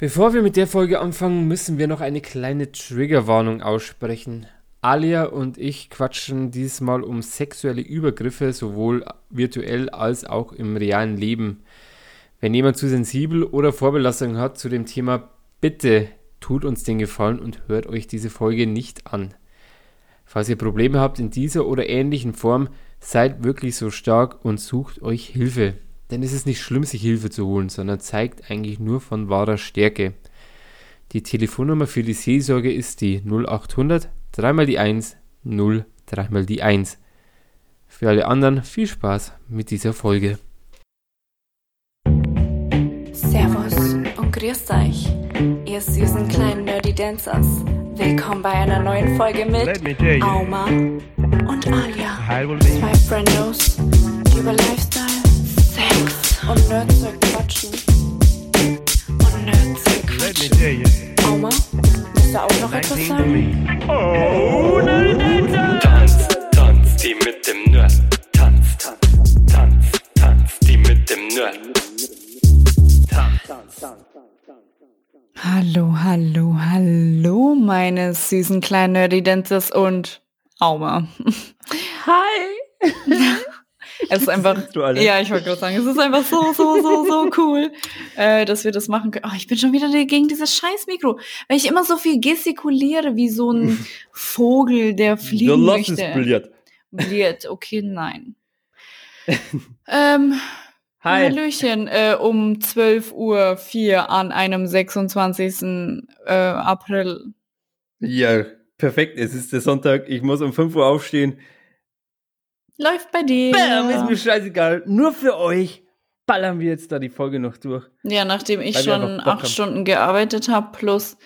Bevor wir mit der Folge anfangen, müssen wir noch eine kleine Triggerwarnung aussprechen. Alia und ich quatschen diesmal um sexuelle Übergriffe, sowohl virtuell als auch im realen Leben. Wenn jemand zu sensibel oder Vorbelastung hat zu dem Thema, bitte tut uns den Gefallen und hört euch diese Folge nicht an. Falls ihr Probleme habt in dieser oder ähnlichen Form, seid wirklich so stark und sucht euch Hilfe. Denn es ist nicht schlimm, sich Hilfe zu holen, sondern zeigt eigentlich nur von wahrer Stärke. Die Telefonnummer für die Seelsorge ist die 0800 3 die 1 0 3 die 1. Für alle anderen viel Spaß mit dieser Folge. Servus und grüßt euch, ihr süßen kleinen Nerdy Dancers. Willkommen bei einer neuen Folge mit Auma und Alia. Zwei Friendos, die über Lifestyle und Nerdzeug quatschen. Und Nerdzeug quatschen. Auma, willst du auch noch etwas sagen? Tanz, tanz, die mit dem Nerd. Tanz, tanz, tanz, tanz, die mit dem Nerd. Hallo, hallo, hallo, meine süßen kleinen Nerdy Dancers und Auma. Hi! es ist einfach, ja, ich wollte gerade sagen, es ist einfach so, so, so, so cool, äh, dass wir das machen können. Oh, ich bin schon wieder gegen dieses scheiß Mikro, weil ich immer so viel gestikuliere wie so ein Vogel, der fliegen es möchte. Billard. Billard, okay, nein. ähm, Hi. Hallöchen, äh, um 12.04 Uhr an einem 26. Äh, April. Ja, perfekt. Es ist der Sonntag. Ich muss um 5 Uhr aufstehen. Läuft bei dir. Bam, ist mir scheißegal. Nur für euch ballern wir jetzt da die Folge noch durch. Ja, nachdem ich schon acht. Stunden gearbeitet habe, plus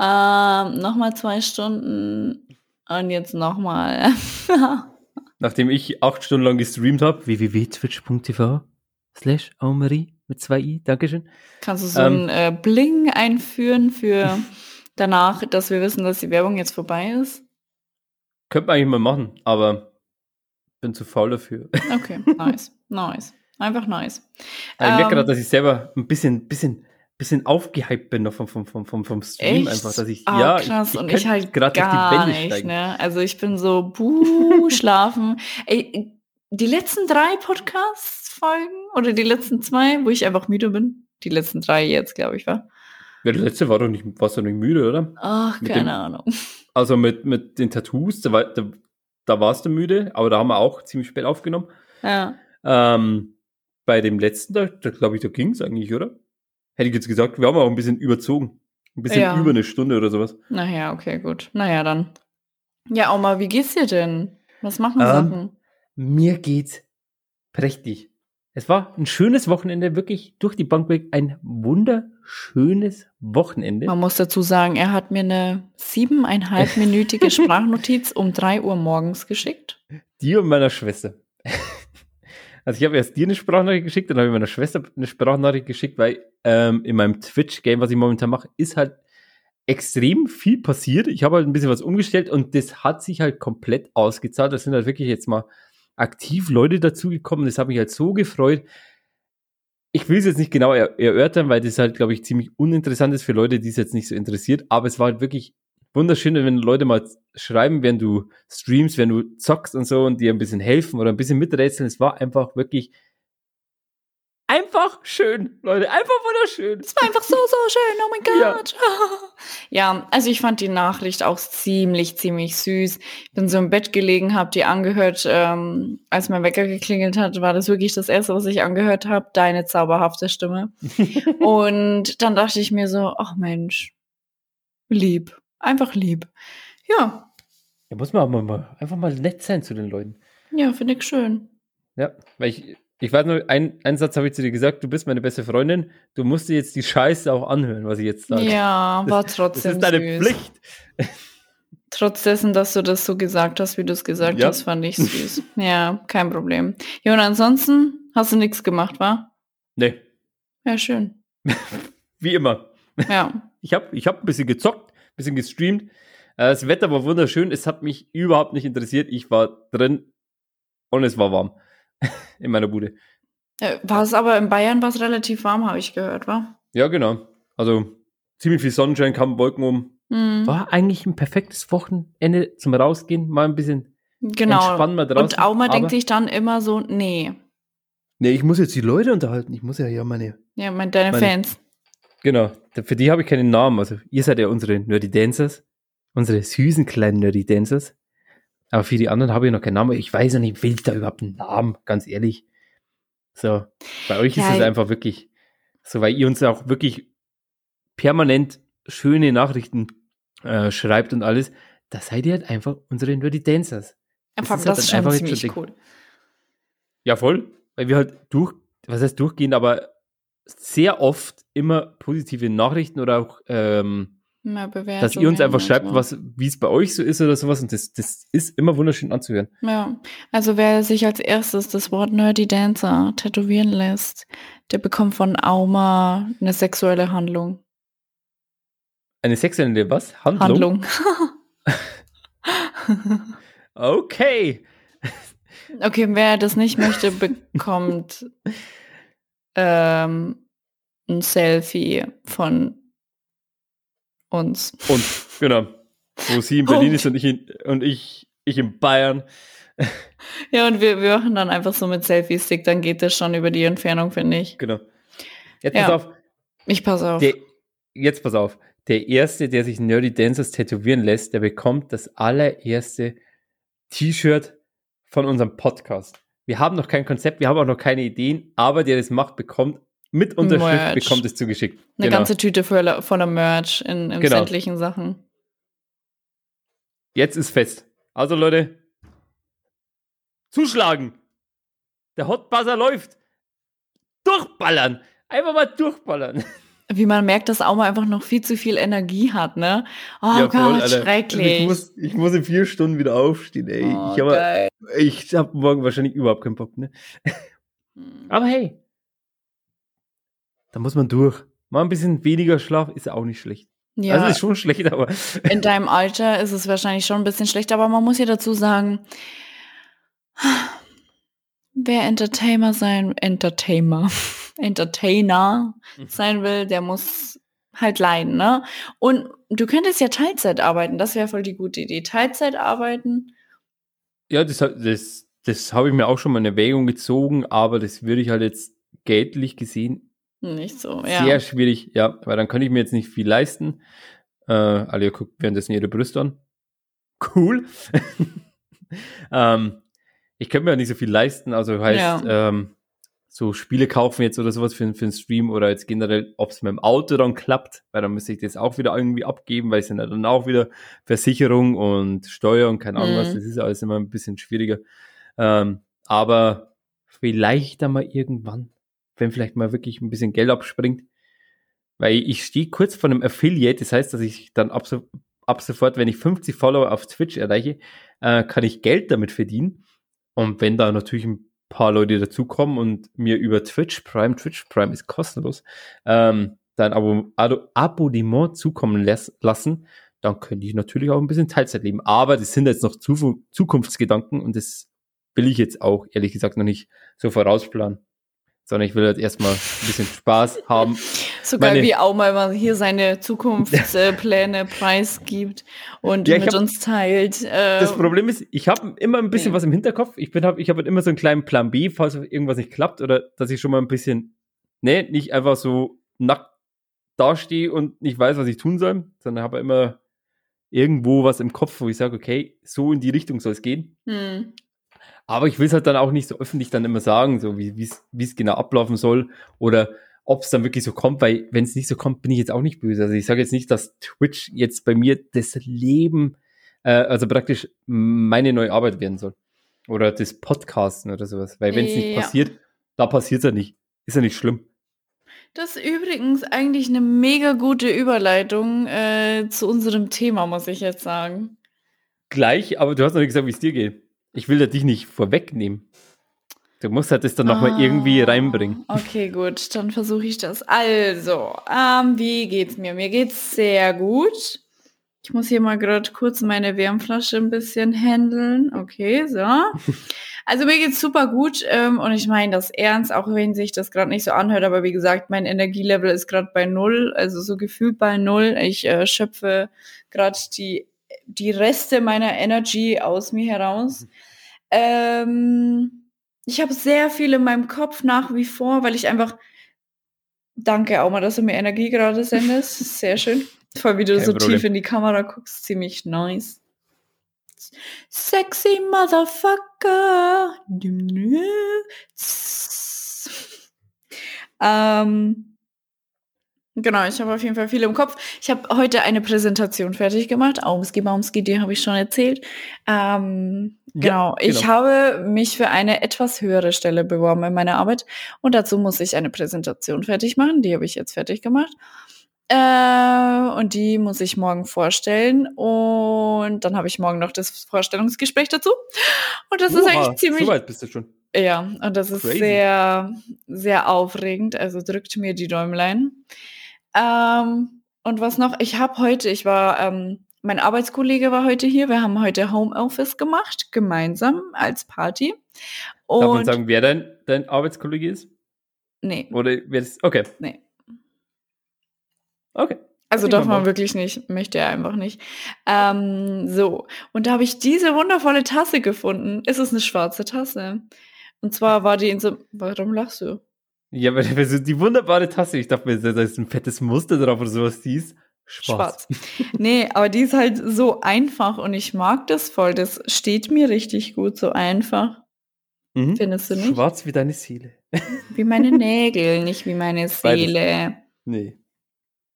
ähm, nochmal zwei Stunden und jetzt nochmal. Nachdem ich 8 Stunden lang gestreamt habe. www.twitch.tv slash Aumarie mit zwei i. Dankeschön. Kannst du so Ähm. ein äh, Bling einführen für danach, dass wir wissen, dass die Werbung jetzt vorbei ist? Könnte man eigentlich mal machen, aber bin zu faul dafür. Okay, nice, nice. Einfach nice. Aber ich merke Ähm, gerade, dass ich selber ein bisschen, bisschen, bisschen aufgehypt bin noch vom, vom, vom, vom, vom Stream Echt? einfach, dass ich, Ah, ja, krass. und ich könnte halt grad auf gar nicht, ne? Also ich bin so, buh, schlafen. Ey, die letzten drei Podcast-Folgen oder die letzten zwei, wo ich einfach müde bin. Die letzten drei jetzt, glaube ich, war. Ja, der letzte war doch nicht, warst du nicht müde, oder? Ach, Mit keine dem- Ahnung. Also mit, mit den Tattoos, da, war, da, da warst du müde, aber da haben wir auch ziemlich spät aufgenommen. Ja. Ähm, bei dem letzten, da, da glaube ich, da ging es eigentlich, oder? Hätte ich jetzt gesagt, wir haben auch ein bisschen überzogen. Ein bisschen Ja. über eine Stunde oder sowas. Naja, okay, gut. Naja, dann. Ja, Oma, wie geht's dir denn? Was machen Ähm, Sachen? Mir geht's prächtig. Es war ein schönes Wochenende, wirklich durch die Bank weg. Ein wunderschönes Wochenende. Man muss dazu sagen, er hat mir eine siebeneinhalbminütige Sprachnotiz um drei Uhr morgens geschickt. Dir und meiner Schwester. Also ich habe erst dir eine Sprachnachricht geschickt, dann habe ich meiner Schwester eine Sprachnachricht geschickt, weil ähm, in meinem Twitch-Game, was ich momentan mache, ist halt extrem viel passiert. Ich habe halt ein bisschen was umgestellt und das hat sich halt komplett ausgezahlt. Da sind halt wirklich jetzt mal aktiv Leute dazugekommen. Das hat mich halt so gefreut. Ich will es jetzt nicht genau er erörtern, weil das halt, glaube ich, ziemlich uninteressant ist für Leute, die es jetzt nicht so interessiert. Aber es war halt wirklich wunderschön, wenn Leute mal schreiben, während du streamst, wenn du zockst und so und dir ein bisschen helfen oder ein bisschen miträtseln. Es war einfach wirklich einfach schön, Leute. Einfach wunderschön. Es war einfach so, so schön. Oh mein Ja. Gott. Ja. also ich fand die Nachricht auch ziemlich, ziemlich süß. Ich bin so im Bett gelegen, habe die angehört. Ähm, als mein Wecker geklingelt hat, war das wirklich das Erste, was ich angehört habe. Deine zauberhafte Stimme. Und dann dachte ich mir so, ach Mensch, lieb. Einfach lieb. Ja, Da muss man aber mal einfach mal nett sein zu den Leuten. ja, finde ich schön. Ja, weil ich, ich weiß nur, ein, einen Satz habe ich zu dir gesagt, du bist meine beste Freundin, du musst dir jetzt die Scheiße auch anhören, was ich jetzt sage. Ja, war Das trotzdem ist deine süß. Pflicht. Trotz dessen, dass du das so gesagt hast, wie du es gesagt Ja. hast, fand ich süß. ja, kein Problem. Ja, und ansonsten hast du nichts gemacht, wa? Nee, Ja, schön. wie immer. Ja. Ich habe ich hab ein bisschen gezockt, ein bisschen gestreamt. Äh, Das Wetter war wunderschön, es hat mich überhaupt nicht interessiert. Ich war drin und es war warm in meiner Bude. Äh, War es aber in Bayern war es relativ warm, habe ich gehört, wa? Ja, genau. Also ziemlich viel Sonnenschein, kamen Wolken um. Mhm. War eigentlich ein perfektes Wochenende zum Rausgehen, mal ein bisschen Genau. entspannen mal draußen. Und Auma denkt sich dann immer so, nee. Nee, ich muss jetzt die Leute unterhalten. Ich muss ja ja meine. Ja, mein, deine Meine- Fans. Genau, für die habe ich keinen Namen. Also, ihr seid ja unsere Nerdy Dancers. Unsere süßen kleinen Nerdy Dancers. Aber für die anderen habe ich noch keinen Namen. Ich weiß ja nicht, will ich da überhaupt einen Namen? Ganz ehrlich. So, bei euch Ja, ist es einfach wirklich so, weil ihr uns auch wirklich permanent schöne Nachrichten äh, schreibt und alles. Da seid ihr halt einfach unsere Nerdy Dancers. Das Einfach, ist das halt ist schon einfach jetzt ziemlich schon cool. Ja, voll. Weil wir halt durch, was heißt durchgehend, aber sehr oft immer positive Nachrichten oder auch, ähm, Bewertungen dass ihr uns einfach schreibt, so. was, wie es bei euch so ist oder sowas. Und das, das ist immer wunderschön anzuhören. Ja, also wer sich als erstes das Wort Nerdy Dancer tätowieren lässt, der bekommt von Auma eine sexuelle Handlung. Eine sexuelle was? Handlung? Handlung. Okay. okay, wer das nicht möchte, bekommt ähm, ein Selfie von uns. Und genau. Wo sie in Berlin Punkt. ist und ich in, und ich, ich in Bayern. Ja, und wir, wir machen dann einfach so mit Selfie-Stick, dann geht das schon über die Entfernung, finde ich. Genau. Jetzt Ja. pass auf. Ich passe auf. Der, jetzt pass auf. Der erste, der sich Nerdy Dancers tätowieren lässt, der bekommt das allererste T-Shirt von unserem Podcast. Wir haben noch kein Konzept, wir haben auch noch keine Ideen, aber der das macht, bekommt mit Unterschrift, Merch. bekommt es zugeschickt. Eine Genau. ganze Tüte voller, voller Merch in, in Genau. sämtlichen Sachen. Jetzt ist fest. Also Leute, zuschlagen. Der Hotbuzzer läuft. Durchballern. Einfach mal durchballern. Wie man merkt, dass Auma einfach noch viel zu viel Energie hat, ne? Oh Ja, voll, Gott, Alter. schrecklich. Ich muss, ich muss in vier Stunden wieder aufstehen, ey. oh, ich habe hab morgen wahrscheinlich überhaupt keinen Bock, ne? Aber hey, da muss man durch. Mal ein bisschen weniger Schlaf ist auch nicht schlecht. Ja, Also ist schon schlecht, aber in deinem Alter ist es wahrscheinlich schon ein bisschen schlecht, aber man muss ja dazu sagen, wer Entertainer sein, Entertainer, Entertainer Mhm. sein will, der muss halt leiden, ne? Und du könntest ja Teilzeit arbeiten, das wäre voll die gute Idee. Teilzeit arbeiten, ja, das, das, das habe ich mir auch schon mal in Erwägung gezogen, aber das würde ich halt jetzt geldlich gesehen nicht so, ja. sehr schwierig, ja, weil dann könnte ich mir jetzt nicht viel leisten. Äh, Alia guckt währenddessen ihre Brüste an. Cool. ähm, ich könnte mir ja nicht so viel leisten, also heißt, Ja. ähm, so Spiele kaufen jetzt oder sowas für, für einen Stream oder jetzt generell, ob es mit dem Auto dann klappt, weil dann müsste ich das auch wieder irgendwie abgeben, weil es sind ja dann auch wieder Versicherung und Steuer und keine Ahnung was, Mhm. das ist alles immer ein bisschen schwieriger. Ähm, aber vielleicht dann mal irgendwann, wenn vielleicht mal wirklich ein bisschen Geld abspringt, weil ich stehe kurz vor einem Affiliate, das heißt, dass ich dann ab, so, ab sofort, wenn ich 50 Follower auf Twitch erreiche, äh, kann ich Geld damit verdienen. Und wenn da natürlich ein paar Leute dazukommen und mir über Twitch Prime, Twitch Prime ist kostenlos, ähm, dann Abo, Abo, Abonnement zukommen läs- lassen, dann könnte ich natürlich auch ein bisschen Teilzeit leben. Aber das sind jetzt noch Zu Zukunftsgedanken und das will ich jetzt auch ehrlich gesagt noch nicht so vorausplanen. Sondern ich will halt erstmal ein bisschen Spaß haben. So geil, Meine- wie Auma immer hier seine Zukunftspläne preisgibt und Ja, mit hab- uns teilt. Äh, Das Problem ist, ich habe immer ein bisschen Ja. was im Hinterkopf. Ich bin, hab, ich habe halt immer so einen kleinen Plan B, falls irgendwas nicht klappt oder dass ich schon mal ein bisschen, ne, nicht einfach so nackt dastehe und nicht weiß, was ich tun soll, sondern habe immer irgendwo was im Kopf, wo ich sage, okay, so in die Richtung soll es gehen. hm. Aber ich will es halt dann auch nicht so öffentlich dann immer sagen, so wie es genau ablaufen soll oder ob es dann wirklich so kommt, weil wenn es nicht so kommt, bin ich jetzt auch nicht böse. Also ich sage jetzt nicht, dass Twitch jetzt bei mir das Leben, äh, also praktisch meine neue Arbeit werden soll. Oder das Podcasten oder sowas. Weil wenn es nicht Ja. passiert, da passiert es ja nicht. Ist ja nicht schlimm. Das ist übrigens eigentlich eine mega gute Überleitung äh, zu unserem Thema, muss ich jetzt sagen. Gleich, aber du hast noch nicht gesagt, wie es dir geht. Ich will ja dich nicht vorwegnehmen. Du musst halt das dann nochmal irgendwie Ah, reinbringen. Okay, gut, dann versuche ich das. Also, ähm, wie geht's mir? Mir geht's sehr gut. Ich muss hier mal gerade kurz meine Wärmflasche ein bisschen handeln. Okay, so. Also mir geht's super gut ähm, und ich meine das ernst, auch wenn sich das gerade nicht so anhört, aber wie gesagt, mein Energielevel ist gerade bei null, also so gefühlt bei null. Ich äh, schöpfe gerade die, die Reste meiner Energy aus mir heraus. Ähm, ich habe sehr viel in meinem Kopf nach wie vor, weil ich einfach Danke auch mal, dass du mir Energie gerade sendest. Sehr schön. Voll wie du Kein so Problem. tief in die Kamera guckst, ziemlich nice. Sexy Motherfucker. Ähm, genau, ich habe auf jeden Fall viel im Kopf. Ich habe heute eine Präsentation fertig gemacht. Aumski Baumski, die habe ich schon erzählt. Ähm, genau, ja, genau, ich habe mich für eine etwas höhere Stelle beworben in meiner Arbeit und dazu muss ich eine Präsentation fertig machen. Die habe ich jetzt fertig gemacht. Äh, und die muss ich morgen vorstellen. Und dann habe ich morgen noch das Vorstellungsgespräch dazu. Und das Oha, ist eigentlich ziemlich. So weit bist du schon. Ja, und das ist Crazy. sehr, sehr aufregend. Also drückt mir die Däumlein. Ähm, und was noch? Ich habe heute, ich war, ähm, mein Arbeitskollege war heute hier. Wir haben heute Homeoffice gemacht, gemeinsam als Party. Und Darf man sagen, wer dein, dein Arbeitskollege ist? Nee. Oder wer ist? Okay. Nee. Okay. Also darf man wirklich nicht, möchte er einfach nicht. Ähm, so, und da habe ich diese wundervolle Tasse gefunden. Es ist eine schwarze Tasse. Und zwar war die in so. Warum lachst du? Ja, weil die wunderbare Tasse, ich dachte mir, da ist ein fettes Muster drauf oder sowas, die ist schwarz. schwarz. nee, aber die ist halt so einfach und ich mag das voll. Das steht mir richtig gut, so einfach. Mhm. Findest du nicht? Schwarz wie deine Seele. Wie meine Nägel, nicht wie meine Seele. Beides. Nee.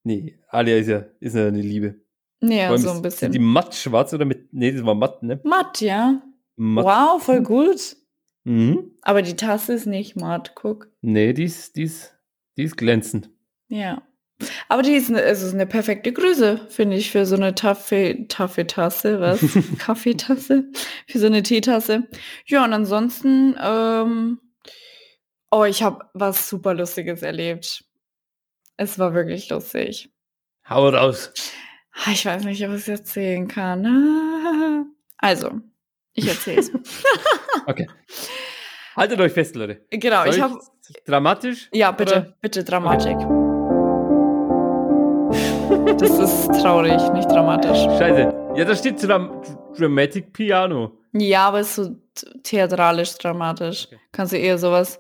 Nee, Alia ist ja, ist ja eine Liebe. Ja, so ein bisschen. Sind die matt schwarz oder mit. Nee, das war matt, ne? Matt, ja. Matt. Wow, voll gut. Mhm. Aber die Tasse ist nicht matt, guck. Nee, die ist, die ist, die ist glänzend. Ja. Aber die ist eine, also eine perfekte Größe, finde ich, für so eine Taffee, Taffeetasse, was? Kaffeetasse? Für so eine Teetasse. Ja, und ansonsten, ähm, oh, ich habe was super Lustiges erlebt. Es war wirklich lustig. Hau raus. Ah, ich weiß nicht, ob ich es erzählen kann. Also, ich erzähle es. okay. Haltet euch fest, Leute. Genau, Soll ich habe. Dramatisch? Ja, bitte, oder? bitte Dramatik. das ist traurig, nicht dramatisch. Scheiße. Ja, da steht Dram Dramatic Piano. Ja, aber es ist so theatralisch dramatisch. Okay. Kannst du eher sowas.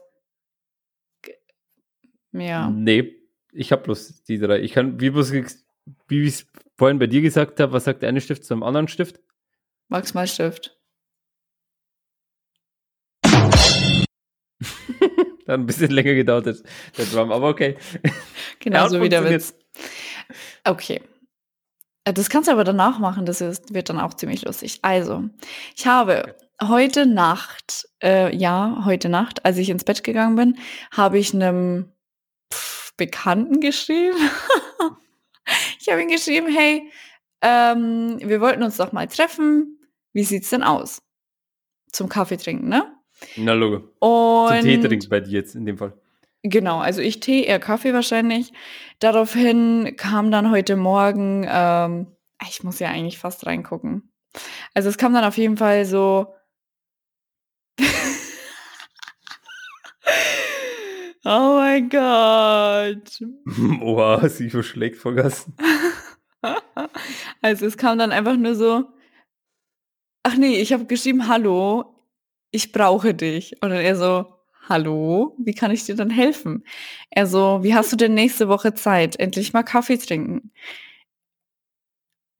Ja. Nee, ich habe bloß die drei. Ich kann, wie, wie ich es vorhin bei dir gesagt habe, was sagt der eine Stift zum anderen Stift? Maximalstift. Dann ein bisschen länger gedauert, der Drum, aber okay. Genau so wie der Witz. Okay. Äh, das kannst du aber danach machen, das ist, wird dann auch ziemlich lustig. Also, ich habe heute Nacht, äh, ja, heute Nacht, als ich ins Bett gegangen bin, habe ich einem Bekannten geschrieben. ich habe ihm geschrieben, hey, ähm, wir wollten uns doch mal treffen. Wie sieht's denn aus? Zum Kaffee trinken, ne? Na, Logo. Und Zum Tee trinken bei dir jetzt in dem Fall. Genau, also ich Tee, er Kaffee wahrscheinlich. Daraufhin kam dann heute Morgen, ähm, ich muss ja eigentlich fast reingucken. Also es kam dann auf jeden Fall so, Oh mein Gott. Oha, sie verschlägt vergessen. also es kam dann einfach nur so, ach nee, ich habe geschrieben, hallo, ich brauche dich. Und dann er so, hallo, wie kann ich dir dann helfen? Er so, wie hast du denn nächste Woche Zeit? Endlich mal Kaffee trinken.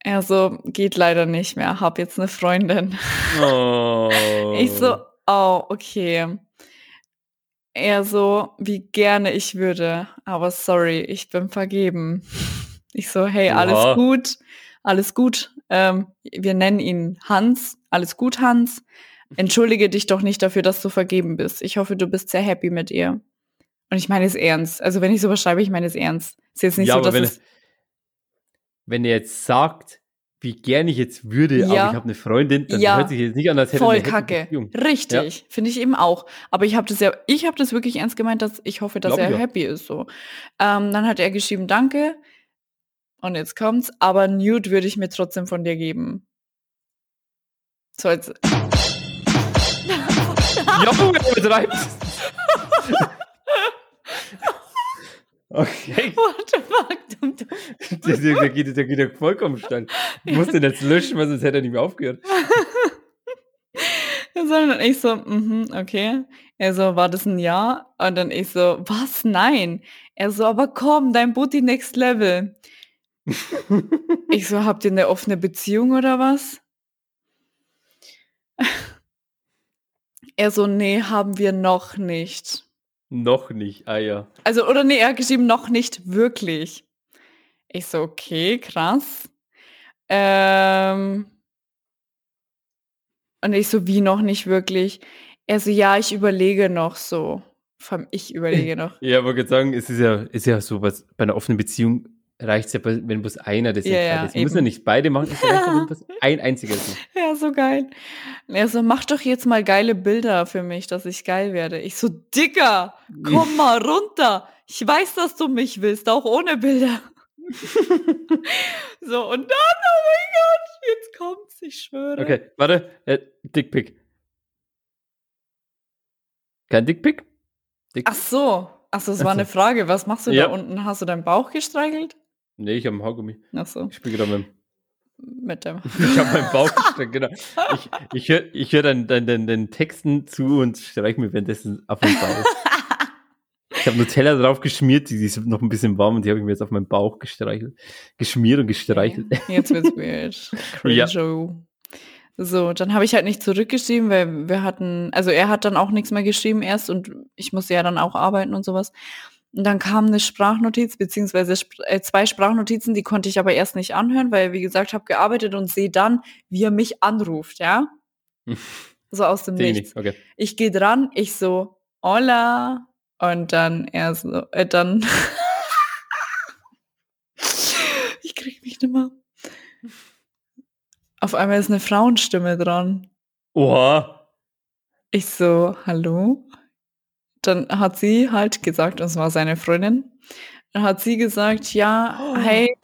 Er so, geht leider nicht mehr, hab jetzt eine Freundin. Oh. Ich so, oh, okay eher so, wie gerne ich würde, aber sorry, ich bin vergeben. Ich so, hey, alles ja. gut, alles gut. Ähm, wir nennen ihn Hans. Alles gut, Hans. Entschuldige dich doch nicht dafür, dass du vergeben bist. Ich hoffe, du bist sehr happy mit ihr. Und ich meine es ernst. Also wenn ich sowas schreibe, ich meine es ernst. Ist jetzt nicht ja, so, dass wenn, es wenn er jetzt sagt, wie gern ich jetzt würde, ja. aber ich habe eine Freundin, dann ja. hört sich jetzt nicht an, als hätte Voll kacke. Beziehung. Richtig, ja. finde ich eben auch. Aber ich habe das ja, ich habe das wirklich ernst gemeint, dass ich hoffe, dass Glaub er happy ist. So. Ähm, dann hat er geschrieben, danke. Und jetzt kommt's, aber Nude würde ich mir trotzdem von dir geben. So als. Junge, du betreibst. Okay. What the fuck? Der, der, der, geht, der geht ja vollkommen steil. Ich muss den jetzt löschen, weil sonst hätte er nicht mehr aufgehört. Sondern ich so, mhm, okay. Er so, war das ein Ja? Und dann ich so, was? Nein. Er so, aber komm, dein Booty Next Level. ich so, habt ihr eine offene Beziehung oder was? Er so, nee, haben wir noch nicht. Noch nicht, ah ja. Also, oder nee, er hat geschrieben, noch nicht wirklich. Ich so, okay, krass. Ähm, und ich so, wie noch nicht wirklich? Er so, ja, ich überlege noch so. Allem Ich überlege noch. Ja, aber ich sagen, es ist ja, ist ja so, was bei einer offenen Beziehung reicht es ja, wenn bloß einer das Ja, ja. Sie müssen ja nicht beide machen, es reicht ja, wenn bloß ein einziger ist. Ja, so geil. Er so, mach doch jetzt mal geile Bilder für mich, dass ich geil werde. Ich so, Dicker, komm mal runter. Ich weiß, dass du mich willst, auch ohne Bilder. so, und dann, oh mein Gott, jetzt kommt's, ich schwöre. Okay, warte, äh, Dickpick. Kein Dickpick? Dick Ach so. Ach so, das war eine Frage. Was machst du Ja. da unten? Hast du deinen Bauch gestreichelt? Nee, ich habe einen Haargummi. Ach so, Ich spiele gerade mit dem mit dem. Ich habe meinen Bauch gestreckt, genau. Ich, ich höre ich hör dann, dann, dann den Texten zu und streiche mir währenddessen auf den Bauch. Ich habe Nutella drauf geschmiert, die ist noch ein bisschen warm und die habe ich mir jetzt auf meinen Bauch gestreichelt. Geschmiert und gestreichelt. Jetzt wird's weird. Cringe. So, dann habe ich halt nicht zurückgeschrieben, weil wir hatten, also er hat dann auch nichts mehr geschrieben erst und ich musste ja dann auch arbeiten und sowas. Und dann kam eine Sprachnotiz, beziehungsweise sp äh, zwei Sprachnotizen, die konnte ich aber erst nicht anhören, weil, wie gesagt, habe gearbeitet und sehe dann, wie er mich anruft, ja? So aus dem ich Nichts. nicht. Okay. Ich gehe dran, ich so, hola. Und dann er so, äh, dann. ich krieg mich nicht mehr. Auf einmal ist eine Frauenstimme dran. Oha. Ich so, hallo? Dann hat sie halt gesagt, das war seine Freundin. Dann hat sie gesagt, ja, Oh. hey,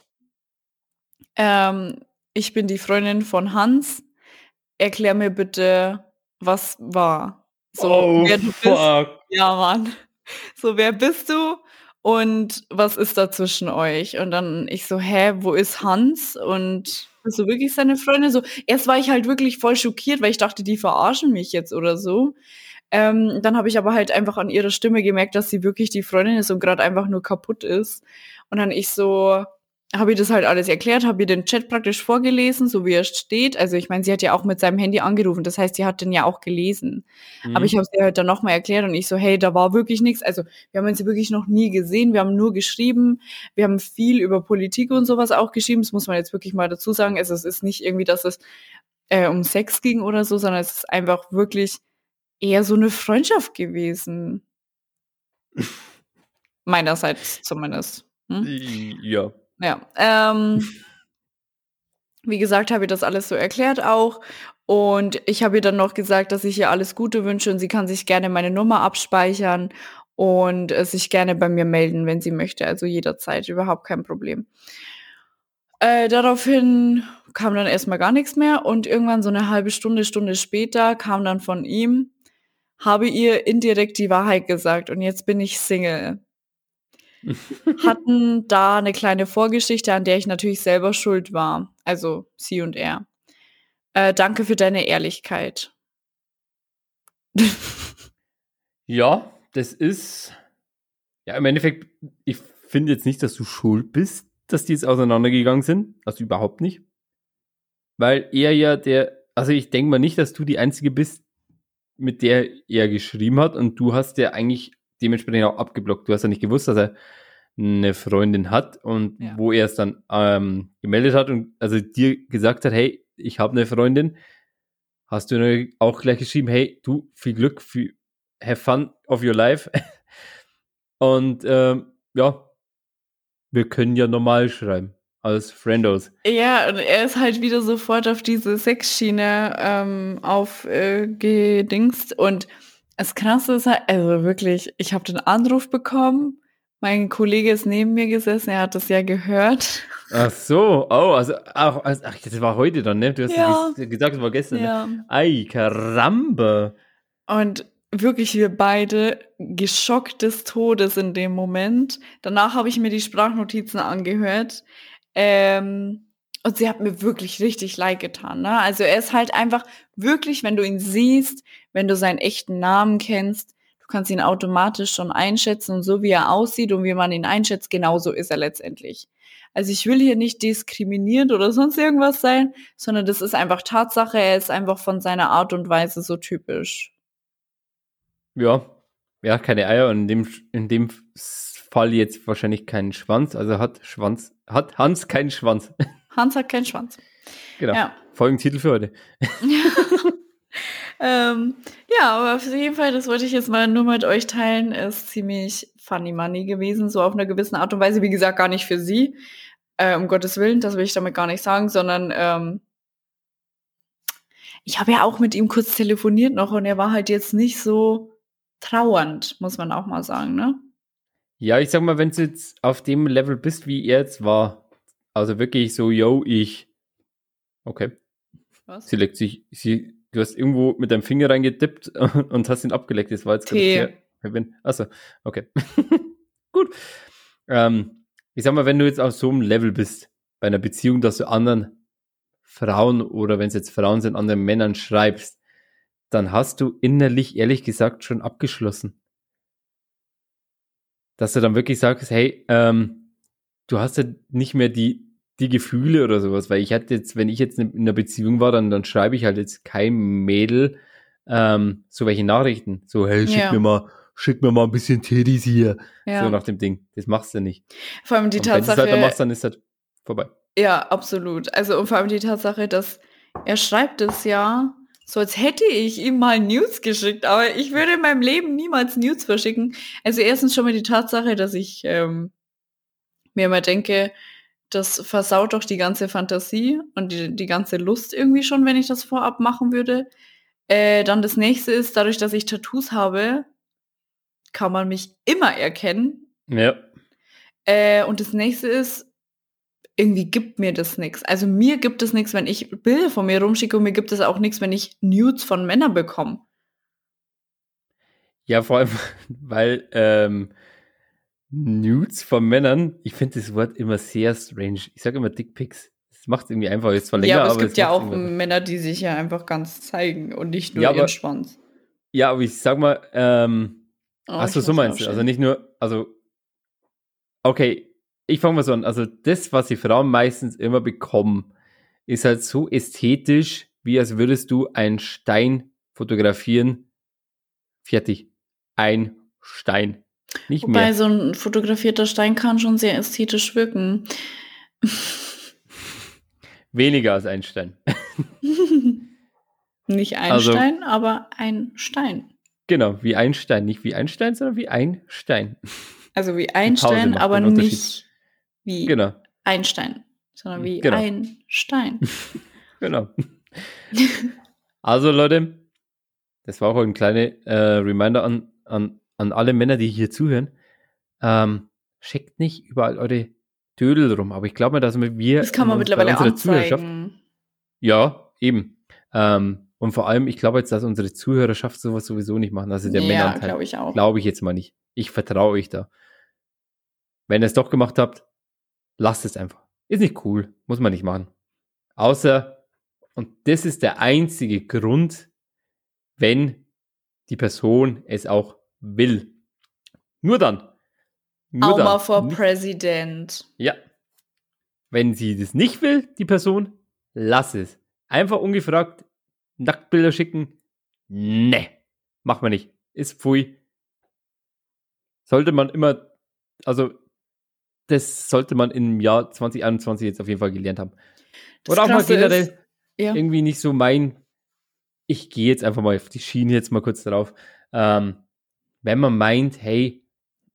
ähm, ich bin die Freundin von Hans. Erklär mir bitte, was war. So, oh, wer du bist. fuck. Ja, Mann. So, wer bist du und was ist da zwischen euch? Und dann ich so, hä, wo ist Hans? Und bist du wirklich seine Freundin? So, erst war ich halt wirklich voll schockiert, weil ich dachte, die verarschen mich jetzt oder so. Ähm, dann habe ich aber halt einfach an ihrer Stimme gemerkt, dass sie wirklich die Freundin ist und gerade einfach nur kaputt ist. Und dann ich so, habe ihr das halt alles erklärt, habe ihr den Chat praktisch vorgelesen, so wie er steht. Also ich meine, sie hat ja auch mit seinem Handy angerufen, das heißt, sie hat den ja auch gelesen. Mhm. Aber ich habe es ihr halt dann nochmal erklärt und ich so, hey, da war wirklich nichts. Also wir haben uns wirklich noch nie gesehen, wir haben nur geschrieben, wir haben viel über Politik und sowas auch geschrieben, das muss man jetzt wirklich mal dazu sagen. Also es ist nicht irgendwie, dass es äh, um Sex ging oder so, sondern es ist einfach wirklich eher so eine Freundschaft gewesen. Meinerseits zumindest. Hm? Ja. Ja, ähm, wie gesagt, habe ich das alles so erklärt auch. Und ich habe ihr dann noch gesagt, dass ich ihr alles Gute wünsche und sie kann sich gerne meine Nummer abspeichern und äh, sich gerne bei mir melden, wenn sie möchte. Also jederzeit, überhaupt kein Problem. Äh, daraufhin kam dann erstmal gar nichts mehr und irgendwann so eine halbe Stunde, Stunde später kam dann von ihm, habe ihr indirekt die Wahrheit gesagt und jetzt bin ich Single hatten da eine kleine Vorgeschichte, an der ich natürlich selber schuld war. Also sie und er. Äh, danke für deine Ehrlichkeit. Ja, das ist. Ja, im Endeffekt, ich finde jetzt nicht, dass du schuld bist, dass die jetzt auseinandergegangen sind. Also überhaupt nicht. Weil er ja der. Also ich denke mal nicht, dass du die Einzige bist, mit der er geschrieben hat und du hast ja eigentlich dementsprechend auch abgeblockt. Du hast ja nicht gewusst, dass er eine Freundin hat und Ja. wo er es dann ähm, gemeldet hat und also dir gesagt hat, hey, ich habe eine Freundin, hast du auch gleich geschrieben, hey, du, viel Glück, viel, have fun of your life. und ähm, ja, wir können ja normal schreiben, als Friendos. Ja, und er ist halt wieder sofort auf diese Sexschiene ähm, aufgedingst. und das Krasse ist halt, also wirklich, ich habe den Anruf bekommen. Mein Kollege ist neben mir gesessen, er hat das ja gehört. Ach so, oh, also, auch, ach, das war heute dann, ne? Du hast Ja. ges- gesagt, das war gestern. Ne? Ja. Ei, Karamba. Und wirklich wir beide geschockt des Todes in dem Moment. Danach habe ich mir die Sprachnotizen angehört. Ähm, und sie hat mir wirklich richtig leid getan. Ne? Also er ist halt einfach wirklich, wenn du ihn siehst, wenn du seinen echten Namen kennst, du kannst ihn automatisch schon einschätzen und so wie er aussieht und wie man ihn einschätzt, genauso ist er letztendlich. Also ich will hier nicht diskriminierend oder sonst irgendwas sein, sondern das ist einfach Tatsache, er ist einfach von seiner Art und Weise so typisch. Ja, ja, keine Eier und in dem, in dem Fall jetzt wahrscheinlich keinen Schwanz, also hat Schwanz, hat Hans keinen Schwanz. Hans hat keinen Schwanz. Genau. Ja. Folgentitel für heute. ähm, ja, aber auf jeden Fall, das wollte ich jetzt mal nur mit euch teilen, ist ziemlich funny money gewesen, so auf einer gewissen Art und Weise. Wie gesagt, gar nicht für sie, äh, um Gottes Willen, das will ich damit gar nicht sagen, sondern ähm, ich habe ja auch mit ihm kurz telefoniert noch und er war halt jetzt nicht so trauernd, muss man auch mal sagen, ne? Ja, ich sag mal, wenn du jetzt auf dem Level bist, wie er jetzt war, also wirklich so, yo, ich. Okay. Was? Sie leckt sich, sie, du hast irgendwo mit deinem Finger reingedippt und hast ihn abgeleckt. Das war jetzt Tee. Achso, okay. Gut. Ähm, ich sag mal, wenn du jetzt auf so einem Level bist, bei einer Beziehung, dass du anderen Frauen oder wenn es jetzt Frauen sind, anderen Männern schreibst, dann hast du innerlich ehrlich gesagt schon abgeschlossen. Dass du dann wirklich sagst, hey, ähm, du hast ja nicht mehr die, die Gefühle oder sowas, weil ich hatte jetzt, wenn ich jetzt in einer Beziehung war, dann, dann schreibe ich halt jetzt kein Mädel ähm, so welche Nachrichten. So, hey, schick ja. mir mal, schick mir mal ein bisschen Teddies hier. Ja. So nach dem Ding. Das machst du nicht. Vor allem die und Tatsache. Wenn du es halt dann machst, dann ist das vorbei. Ja, absolut. Also und vor allem die Tatsache, dass er schreibt es ja so als hätte ich ihm mal News geschickt, aber ich würde in meinem Leben niemals News verschicken. Also erstens schon mal die Tatsache, dass ich ähm, mir immer denke, das versaut doch die ganze Fantasie und die, die ganze Lust irgendwie schon, wenn ich das vorab machen würde. Äh, dann das nächste ist, dadurch, dass ich Tattoos habe, kann man mich immer erkennen. Ja. Äh, und das nächste ist, irgendwie gibt mir das nichts. Also mir gibt es nichts, wenn ich Bilder von mir rumschicke und mir gibt es auch nichts, wenn ich Nudes von Männern bekomme. Ja, vor allem, weil ähm, Nudes von Männern, ich finde das Wort immer sehr strange. Ich sage immer Dickpics. Das macht es irgendwie einfach, ist zwar länger, ja, aber es aber gibt ja auch Männer, die sich ja einfach ganz zeigen und nicht nur ja, ihren aber, Schwanz. Ja, aber ich sag mal, ähm, oh, achso, so meinst du, also nicht nur, also, okay, ich fange mal so an. Also das, was die Frauen meistens immer bekommen, ist halt so ästhetisch, wie als würdest du einen Stein fotografieren. Fertig. Ein Stein. Nicht Wobei mehr. so ein fotografierter Stein kann schon sehr ästhetisch wirken. Weniger als ein Stein. Nicht ein also, Stein, aber ein Stein. Genau, wie ein Stein. Nicht wie ein Stein, sondern wie ein Stein. Also wie ein Stein, aber nicht wie genau. Einstein, sondern wie genau. ein Stein. genau. also Leute, das war auch ein kleiner äh, Reminder an, an, an alle Männer, die hier zuhören. Ähm, schickt nicht überall eure Dödel rum, aber ich glaube mal, dass wir das kann man mittlerweile anzeigen. Ja, eben. Ähm, und vor allem, ich glaube jetzt, dass unsere Zuhörerschaft sowas sowieso nicht machen. Also der ja, Männeranteil. glaube ich auch. Glaube ich jetzt mal nicht. Ich vertraue euch da. Wenn ihr es doch gemacht habt, lasst es einfach. Ist nicht cool, muss man nicht machen. Außer, und das ist der einzige Grund, wenn die Person es auch will. Nur dann. Nur Auma for President. Ja. Wenn sie das nicht will, die Person, lass es. Einfach ungefragt Nacktbilder schicken. Ne. Macht man nicht. Ist pfui. Sollte man immer, also das sollte man im Jahr 2021 jetzt auf jeden Fall gelernt haben. Das Oder auch mal generell ist, ja. irgendwie nicht so mein, ich gehe jetzt einfach mal auf die Schiene jetzt mal kurz drauf. Ähm, wenn man meint, hey,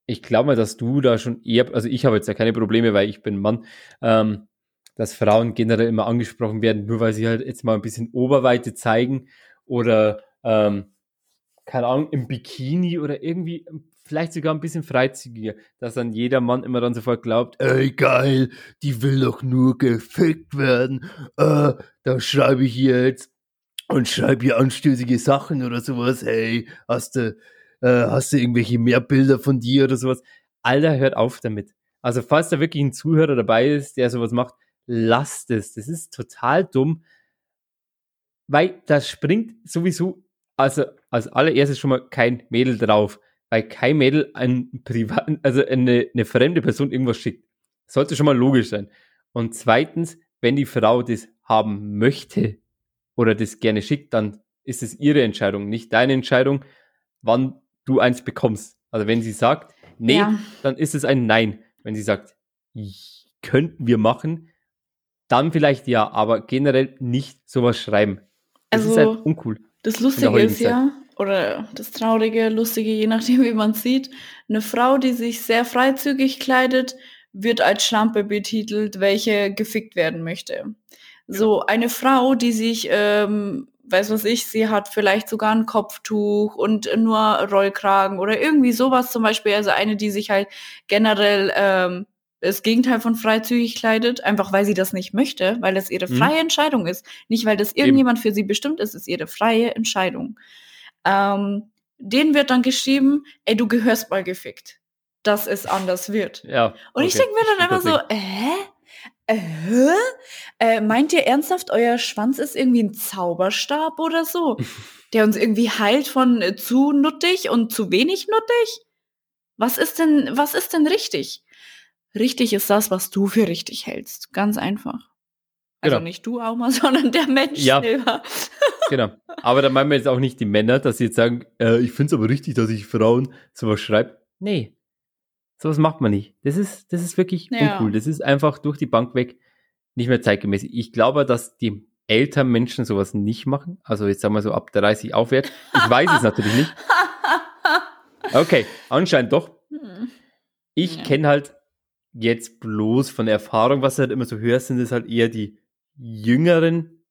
ich glaube mal, dass du da schon eher, also ich habe jetzt ja keine Probleme, weil ich bin Mann, ähm, dass Frauen generell immer angesprochen werden, nur weil sie halt jetzt mal ein bisschen Oberweite zeigen oder ähm, keine Ahnung, im Bikini oder irgendwie vielleicht sogar ein bisschen freizügiger, dass dann jeder Mann immer dann sofort glaubt, ey geil, die will doch nur gefickt werden, äh, da schreibe ich jetzt und schreib hier anstößige Sachen oder sowas. Hey, hast du, äh, hast du irgendwelche mehr Bilder von dir oder sowas? Alter, hört auf damit. Also, falls da wirklich ein Zuhörer dabei ist, der sowas macht, lasst es. Das ist total dumm. Weil das springt sowieso, also als allererstes schon mal kein Mädel drauf. Weil kein Mädel ein Privat, also eine, eine fremde Person irgendwas schickt. Sollte schon mal logisch sein. Und zweitens, wenn die Frau das haben möchte oder das gerne schickt, dann ist es ihre Entscheidung, nicht deine Entscheidung, wann du eins bekommst. Also wenn sie sagt, nee, ja. dann ist es ein Nein. Wenn sie sagt, könnten wir machen, dann vielleicht ja, aber generell nicht sowas schreiben. Das also, ist halt uncool. Das Lustige ist ja, oder das Traurige, Lustige, je nachdem, wie man sieht, eine Frau, die sich sehr freizügig kleidet, wird als Schlampe betitelt, welche gefickt werden möchte. So eine Frau, die sich, ähm, weiß was ich, sie hat vielleicht sogar ein Kopftuch und nur Rollkragen oder irgendwie sowas zum Beispiel. Also eine, die sich halt generell ähm, das Gegenteil von freizügig kleidet, einfach weil sie das nicht möchte, weil das ihre mhm. freie mhm. Entscheidung ist. Nicht, weil das irgendjemand Eben. für sie bestimmt ist, es ist ihre freie Entscheidung. Ähm, denen wird dann geschrieben, ey, du gehörst mal gefickt dass es anders wird. Ja. Und okay. ich denke mir dann einfach so, hä? Äh, äh, meint ihr ernsthaft, euer Schwanz ist irgendwie ein Zauberstab oder so? der uns irgendwie heilt von äh, zu nuttig und zu wenig nuttig? Was ist denn, was ist denn richtig? Richtig ist das, was du für richtig hältst. Ganz einfach. Also genau. nicht du, Auma, sondern der Mensch ja. selber. genau. Aber da meinen wir jetzt auch nicht die Männer, dass sie jetzt sagen, äh, ich finde es aber richtig, dass ich Frauen sowas schreibe. Nee, Sowas macht man nicht. Das ist, das ist wirklich ja. uncool. Das ist einfach durch die Bank weg nicht mehr zeitgemäß. Ich glaube, dass die älteren Menschen sowas nicht machen. Also jetzt sagen wir so ab 30 aufwärts. Ich weiß es natürlich nicht. Okay, anscheinend doch. Hm. Ich ja. kenne halt jetzt bloß von der Erfahrung, was du halt immer so hörst, sind es halt eher die jüngeren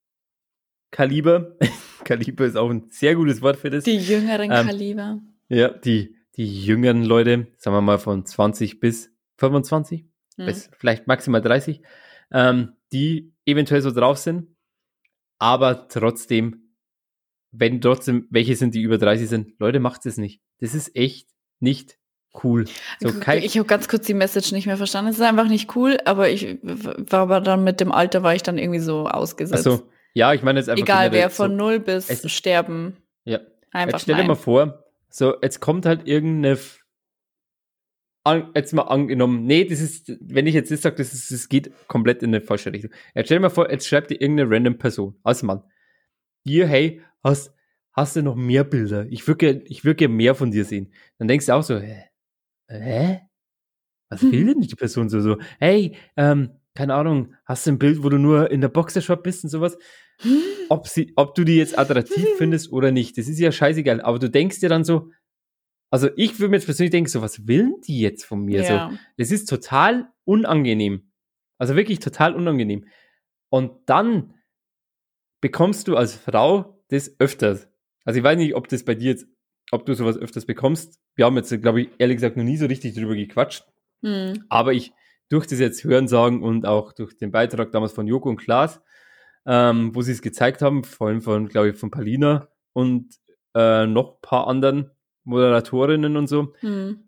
Kaliber. Kaliber ist auch ein sehr gutes Wort für das. Die jüngeren ähm, Kaliber. Ja, die die jüngeren Leute, sagen wir mal von 20 bis 25, mhm. bis vielleicht maximal 30, ähm, die eventuell so drauf sind, aber trotzdem, wenn trotzdem welche sind, die über 30 sind, Leute, macht es nicht. Das ist echt nicht cool. So ich habe ganz kurz die Message nicht mehr verstanden. Es ist einfach nicht cool, aber ich war aber dann mit dem Alter war ich dann irgendwie so ausgesetzt. Ach so. ja, ich meine jetzt einfach egal wer von so, null bis sterben. Ja. Einfach jetzt stell dir mal vor, so, jetzt kommt halt irgendeine, jetzt mal angenommen, nee, das ist, wenn ich jetzt das sage, das, ist, das geht komplett in eine falsche Richtung. Jetzt stell dir mal vor, jetzt schreibt dir irgendeine random Person als Mann. Dir, hey, hast, hast du noch mehr Bilder? Ich würde ich würd gerne mehr von dir sehen. Dann denkst du auch so, hä? Hä? Was will denn die Person so? so hey, ähm, keine Ahnung, hast du ein Bild, wo du nur in der Boxershop bist und sowas? ob, sie, ob du die jetzt attraktiv findest oder nicht, das ist ja scheißegal. Aber du denkst dir dann so, also ich würde mir jetzt persönlich denken, so, was will die jetzt von mir? Ja. So, das ist total unangenehm. Also wirklich total unangenehm. Und dann bekommst du als Frau das öfters. Also ich weiß nicht, ob das bei dir jetzt, ob du sowas öfters bekommst. Wir haben jetzt, glaube ich, ehrlich gesagt noch nie so richtig drüber gequatscht. Hm. Aber ich, durch das jetzt Hören sagen und auch durch den Beitrag damals von Joko und Klaas, ähm, wo sie es gezeigt haben, vor allem von, glaube ich, von Palina und äh, noch ein paar anderen Moderatorinnen und so, mhm.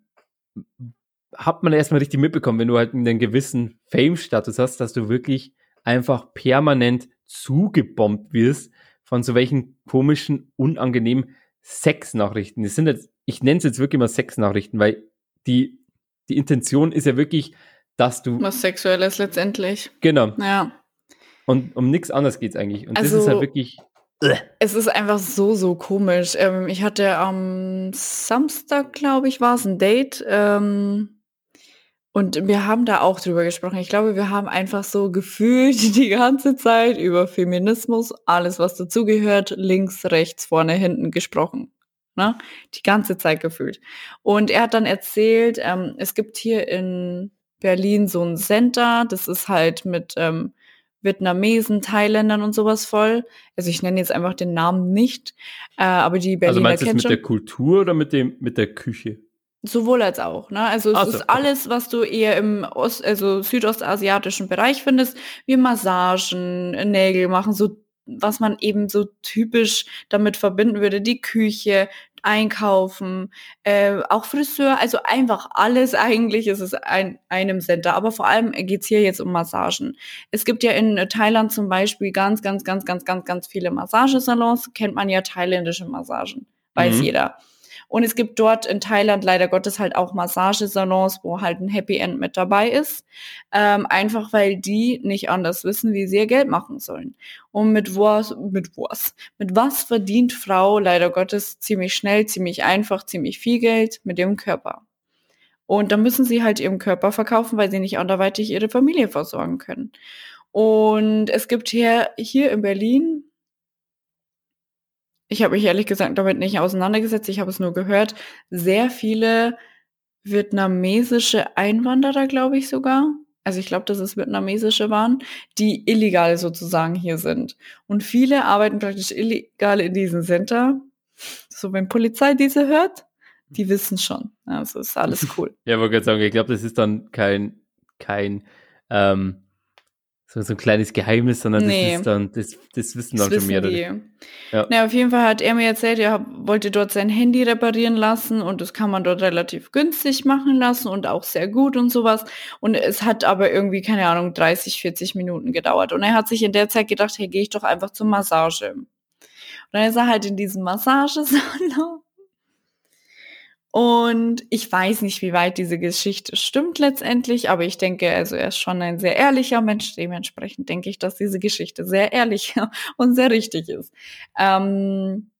hat man erstmal richtig mitbekommen, wenn du halt einen gewissen Fame-Status hast, dass du wirklich einfach permanent zugebombt wirst von so welchen komischen, unangenehmen Sexnachrichten. Das sind jetzt, ich nenne es jetzt wirklich mal Sexnachrichten, weil die, die Intention ist ja wirklich, dass du. Was Sexuelles letztendlich. Genau. Ja. Und um nichts anderes geht es eigentlich. Und also, das ist halt wirklich. Es ist einfach so, so komisch. Ähm, ich hatte am Samstag, glaube ich, war es ein Date. Ähm, und wir haben da auch drüber gesprochen. Ich glaube, wir haben einfach so gefühlt die ganze Zeit über Feminismus, alles, was dazugehört, links, rechts, vorne, hinten gesprochen. Ne? Die ganze Zeit gefühlt. Und er hat dann erzählt, ähm, es gibt hier in Berlin so ein Center, das ist halt mit ähm, Vietnamesen, Thailändern und sowas voll. Also ich nenne jetzt einfach den Namen nicht, äh, aber die Berliner Also meinst du mit der Kultur oder mit dem mit der Küche? Sowohl als auch, ne? Also es also, ist alles, was du eher im Ost, also südostasiatischen Bereich findest, wie Massagen, Nägel machen, so was man eben so typisch damit verbinden würde, die Küche, Einkaufen, äh, auch Friseur, also einfach alles eigentlich ist es ein einem Center. Aber vor allem geht's hier jetzt um Massagen. Es gibt ja in Thailand zum Beispiel ganz, ganz, ganz, ganz, ganz, ganz viele Massagesalons. Kennt man ja thailändische Massagen, weiß mhm. jeder. Und es gibt dort in Thailand leider Gottes halt auch Massagesalons, wo halt ein Happy End mit dabei ist. Ähm, einfach weil die nicht anders wissen, wie sie ihr Geld machen sollen. Und mit was, mit was, mit was verdient Frau leider Gottes ziemlich schnell, ziemlich einfach, ziemlich viel Geld mit ihrem Körper. Und dann müssen sie halt ihren Körper verkaufen, weil sie nicht anderweitig ihre Familie versorgen können. Und es gibt hier, hier in Berlin ich habe mich ehrlich gesagt damit nicht auseinandergesetzt, ich habe es nur gehört, sehr viele vietnamesische Einwanderer, glaube ich sogar. Also ich glaube, dass es vietnamesische waren, die illegal sozusagen hier sind. Und viele arbeiten praktisch illegal in diesem Center. So, wenn Polizei diese hört, die wissen schon. Also ist alles cool. ja, wollte gerade sagen, ich glaube, das ist dann kein, kein ähm, so, so ein kleines Geheimnis, sondern nee. das ist dann, das, das wissen das dann wissen schon mehrere. Die. Ja. Na, auf jeden Fall hat er mir erzählt, er wollte dort sein Handy reparieren lassen und das kann man dort relativ günstig machen lassen und auch sehr gut und sowas. Und es hat aber irgendwie, keine Ahnung, 30, 40 Minuten gedauert. Und er hat sich in der Zeit gedacht, hey, gehe ich doch einfach zur Massage. Und dann ist er halt in diesem Massagesalon und ich weiß nicht, wie weit diese Geschichte stimmt letztendlich, aber ich denke, also er ist schon ein sehr ehrlicher Mensch. Dementsprechend denke ich, dass diese Geschichte sehr ehrlich und sehr richtig ist. Ähm,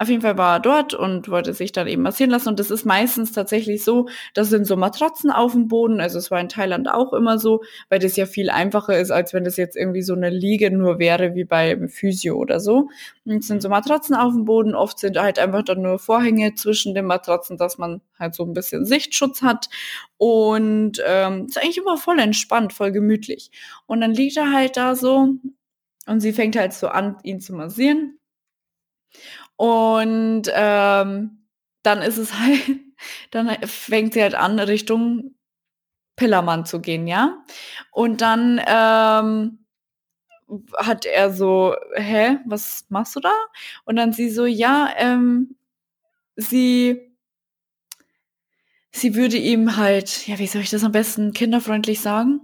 auf jeden Fall war er dort und wollte sich dann eben massieren lassen. Und das ist meistens tatsächlich so, das sind so Matratzen auf dem Boden. Also es war in Thailand auch immer so, weil das ja viel einfacher ist, als wenn das jetzt irgendwie so eine Liege nur wäre, wie bei Physio oder so. Und es sind so Matratzen auf dem Boden. Oft sind halt einfach dann nur Vorhänge zwischen den Matratzen, dass man halt so ein bisschen Sichtschutz hat. Und ähm, ist eigentlich immer voll entspannt, voll gemütlich. Und dann liegt er halt da so und sie fängt halt so an, ihn zu massieren. Und ähm, dann ist es halt, dann fängt sie halt an, Richtung Pillermann zu gehen, ja. Und dann ähm, hat er so, hä, was machst du da? Und dann sie so, ja, ähm, sie, sie würde ihm halt, ja, wie soll ich das am besten kinderfreundlich sagen?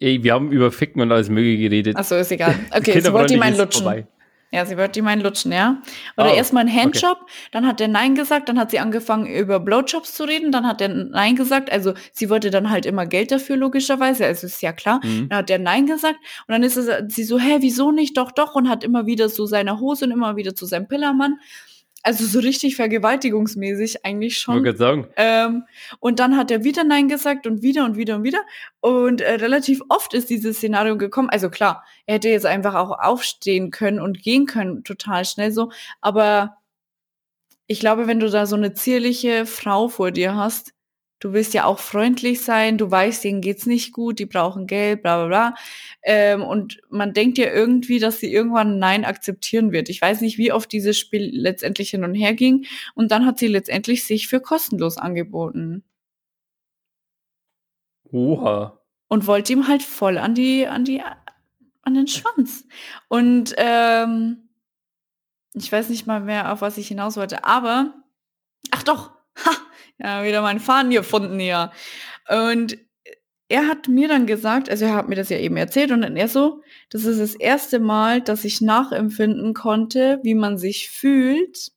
Ey, wir haben über Ficken und alles Mögliche geredet. Achso, ist egal. Okay, sie wollte ihm einen lutschen. Vorbei. Ja, sie wollte ihm einen lutschen, ja. Oder oh, erstmal ein Handjob, okay. dann hat er Nein gesagt, dann hat sie angefangen über Blowjobs zu reden, dann hat er Nein gesagt, also sie wollte dann halt immer Geld dafür, logischerweise, also ist ja klar. Mhm. Dann hat er Nein gesagt und dann ist es, sie so, hä, wieso nicht, doch, doch und hat immer wieder so seine Hose und immer wieder zu seinem Pillermann. Also so richtig vergewaltigungsmäßig eigentlich schon. Ich sagen. Ähm, und dann hat er wieder Nein gesagt und wieder und wieder und wieder. Und äh, relativ oft ist dieses Szenario gekommen. Also klar, er hätte jetzt einfach auch aufstehen können und gehen können, total schnell so. Aber ich glaube, wenn du da so eine zierliche Frau vor dir hast, du willst ja auch freundlich sein, du weißt, denen geht's nicht gut, die brauchen Geld, bla bla bla. Ähm, und man denkt ja irgendwie, dass sie irgendwann Nein akzeptieren wird. Ich weiß nicht, wie oft dieses Spiel letztendlich hin und her ging. Und dann hat sie letztendlich sich für kostenlos angeboten. Oha. Und wollte ihm halt voll an die, an die, an den Schwanz. Und ähm, ich weiß nicht mal mehr, auf was ich hinaus wollte, aber ach doch, ha, ja, wieder meinen Faden gefunden hier. Und er hat mir dann gesagt, also er hat mir das ja eben erzählt und dann er so, das ist das erste Mal, dass ich nachempfinden konnte, wie man sich fühlt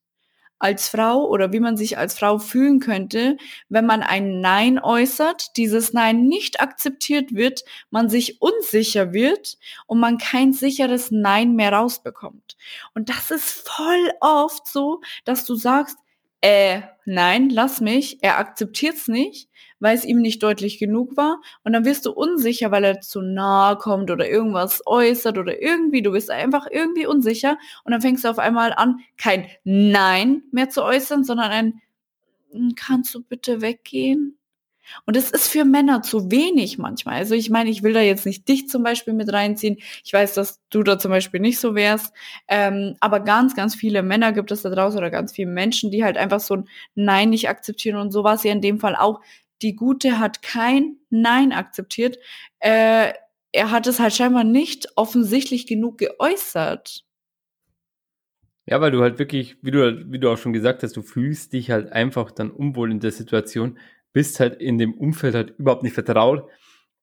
als Frau oder wie man sich als Frau fühlen könnte, wenn man ein Nein äußert, dieses Nein nicht akzeptiert wird, man sich unsicher wird und man kein sicheres Nein mehr rausbekommt. Und das ist voll oft so, dass du sagst, äh, nein, lass mich, er akzeptiert's nicht, weil es ihm nicht deutlich genug war. Und dann wirst du unsicher, weil er zu nahe kommt oder irgendwas äußert oder irgendwie, du bist einfach irgendwie unsicher. Und dann fängst du auf einmal an, kein Nein mehr zu äußern, sondern ein, hm, kannst du bitte weggehen? Und es ist für Männer zu wenig manchmal. Also ich meine, ich will da jetzt nicht dich zum Beispiel mit reinziehen. Ich weiß, dass du da zum Beispiel nicht so wärst. Ähm, aber ganz, ganz viele Männer gibt es da draußen oder ganz viele Menschen, die halt einfach so ein Nein nicht akzeptieren. Und so war es ja in dem Fall auch. Die Gute hat kein Nein akzeptiert. Äh, er hat es halt scheinbar nicht offensichtlich genug geäußert. Ja, weil du halt wirklich, wie du, wie du auch schon gesagt hast, du fühlst dich halt einfach dann unwohl in der Situation, bist halt in dem Umfeld halt überhaupt nicht vertraut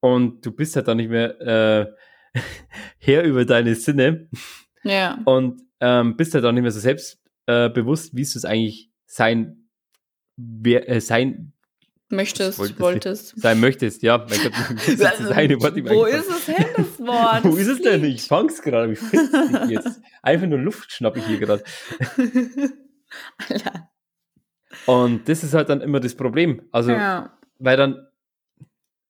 und du bist halt dann nicht mehr äh, Herr über deine Sinne. Ja. Und ähm, bist halt auch nicht mehr so selbstbewusst, äh, wie es es eigentlich sein, wer, äh, sein möchtest, wolltest, wolltest. Sein möchtest, ja. Mein Gott, das ist eine Wort, Wo ist es hin, das Wort? Wo ist es denn? Ich fang's gerade, wie findest du jetzt? Einfach nur Luft schnappe ich hier gerade. Alter. Und das ist halt dann immer das Problem. Also, ja. weil dann,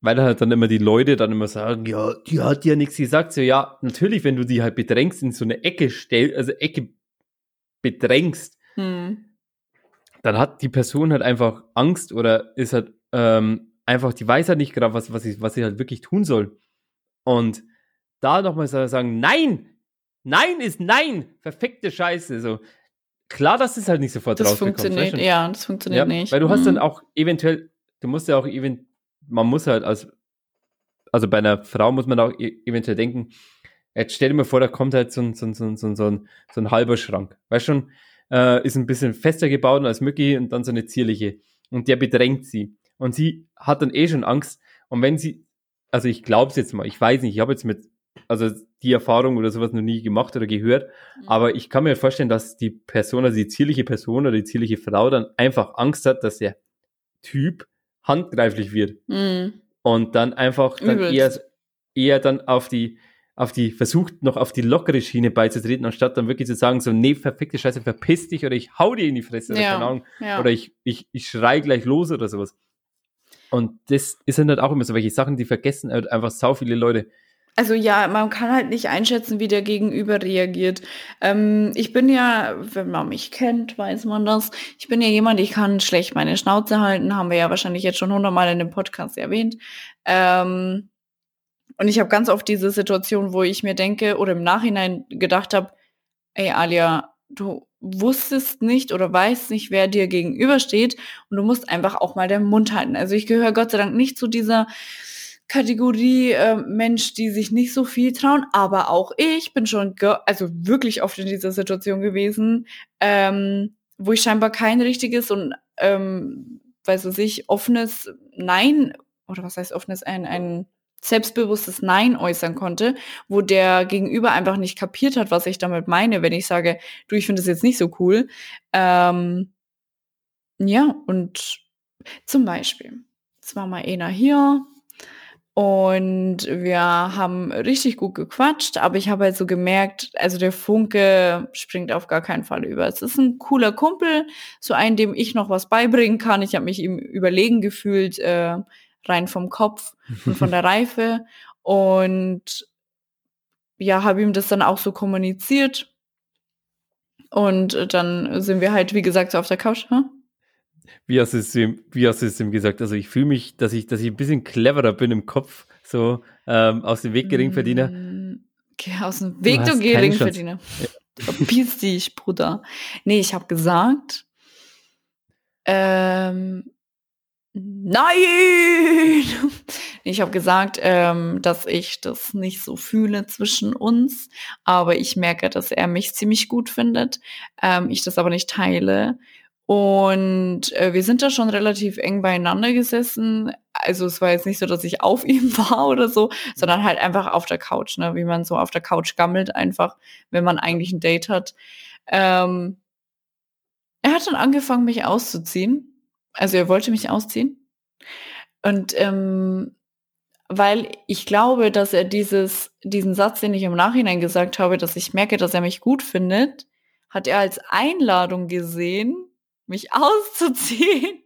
weil halt dann immer die Leute dann immer sagen, ja, die hat ja nichts gesagt. So, ja, natürlich, wenn du die halt bedrängst, in so eine Ecke stellst, also Ecke bedrängst, hm. dann hat die Person halt einfach Angst oder ist halt ähm, einfach, die weiß halt nicht gerade, was, was, sie, was sie halt wirklich tun soll. Und da nochmal sagen, nein, nein ist nein, perfekte Scheiße. So, klar, dass es halt nicht sofort das Funktioniert, ja, das funktioniert ja, nicht. Weil du hast dann mhm. auch eventuell, du musst ja auch event, man muss halt als, also bei einer Frau muss man auch e eventuell denken, jetzt stell dir mal vor, da kommt halt so ein, so ein, so ein, so ein, so ein, so ein halber Schrank. Weißt schon, äh, ist ein bisschen fester gebaut als Mücki und dann so eine zierliche. Und der bedrängt sie. Und sie hat dann eh schon Angst. Und wenn sie, also ich glaube es jetzt mal, ich weiß nicht, ich habe jetzt mit also die Erfahrung oder sowas noch nie gemacht oder gehört. Mhm. Aber ich kann mir vorstellen, dass die Person, also die zierliche Person oder die zierliche Frau dann einfach Angst hat, dass der Typ handgreiflich wird. Mhm. Und dann einfach dann eher, eher dann auf die, auf die, versucht noch auf die lockere Schiene beizutreten, anstatt dann wirklich zu sagen, so, nee, perfekte Scheiße, verpiss dich oder ich hau dir in die Fresse ja. oder keine Ahnung. Ja. Oder ich, ich, ich schrei gleich los oder sowas. Und das sind halt auch immer so welche Sachen, die vergessen halt einfach sau viele Leute. Also ja, man kann halt nicht einschätzen, wie der Gegenüber reagiert. Ähm, ich bin ja, wenn man mich kennt, weiß man das. Ich bin ja jemand, ich kann schlecht meine Schnauze halten, haben wir ja wahrscheinlich jetzt schon hundertmal in dem Podcast erwähnt. Ähm, und ich habe ganz oft diese Situation, wo ich mir denke oder im Nachhinein gedacht habe, ey Alia, du wusstest nicht oder weißt nicht, wer dir gegenübersteht und du musst einfach auch mal den Mund halten. Also ich gehöre Gott sei Dank nicht zu dieser Kategorie äh, Mensch, die sich nicht so viel trauen, aber auch ich bin schon also wirklich oft in dieser Situation gewesen, ähm, wo ich scheinbar kein richtiges und ähm, weiß ich sich offenes Nein oder was heißt offenes ein ein selbstbewusstes Nein äußern konnte, wo der Gegenüber einfach nicht kapiert hat, was ich damit meine, wenn ich sage, du, ich finde das jetzt nicht so cool. Ähm, ja, und zum Beispiel, jetzt war mal einer hier, und wir haben richtig gut gequatscht, aber ich habe halt so gemerkt, also der Funke springt auf gar keinen Fall über. Es ist ein cooler Kumpel, so einen, dem ich noch was beibringen kann. Ich habe mich ihm überlegen gefühlt, äh, rein vom Kopf und von der Reife. Und ja, habe ihm das dann auch so kommuniziert. Und dann sind wir halt, wie gesagt, so auf der Couch. Huh? Wie hast du es ihm, wie hast du es ihm gesagt? Also ich fühle mich, dass ich, dass ich ein bisschen cleverer bin im Kopf, so ähm, aus dem Weg Geringverdiener. Mm, geh aus dem Weg, du, du Geringverdiener. Ja. Verpiss dich, Bruder. Nee, ich habe gesagt, ähm, nein! Ich habe gesagt, ähm, dass ich das nicht so fühle zwischen uns, aber ich merke, dass er mich ziemlich gut findet, ähm, ich das aber nicht teile und äh, wir sind da schon relativ eng beieinander gesessen. Also es war jetzt nicht so, dass ich auf ihm war oder so, sondern halt einfach auf der Couch, ne? wie man so auf der Couch gammelt einfach, wenn man eigentlich ein Date hat. Ähm, er hat dann angefangen, mich auszuziehen. Also er wollte mich ausziehen. Und ähm, weil ich glaube, dass er dieses, diesen Satz, den ich im Nachhinein gesagt habe, dass ich merke, dass er mich gut findet, hat er als Einladung gesehen, mich auszuziehen.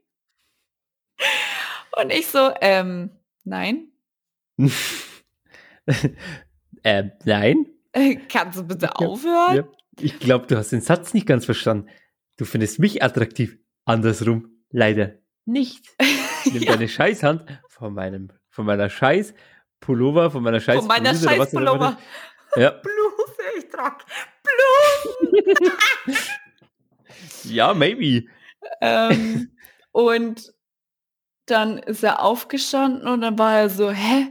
Und ich so, ähm, nein. ähm, nein? Äh, kannst du bitte aufhören? Ja. Ich glaube, du hast den Satz nicht ganz verstanden. Du findest mich attraktiv. Andersrum leider nicht. Nimm ja. deine Scheißhand von meinem, von meiner Scheiß Pullover, von meiner Scheiß Von meiner Scheiß Pullover. Ja. Bluse, ich trag Blusen. ja, maybe. Ähm, und dann ist er aufgestanden und dann war er so, hä?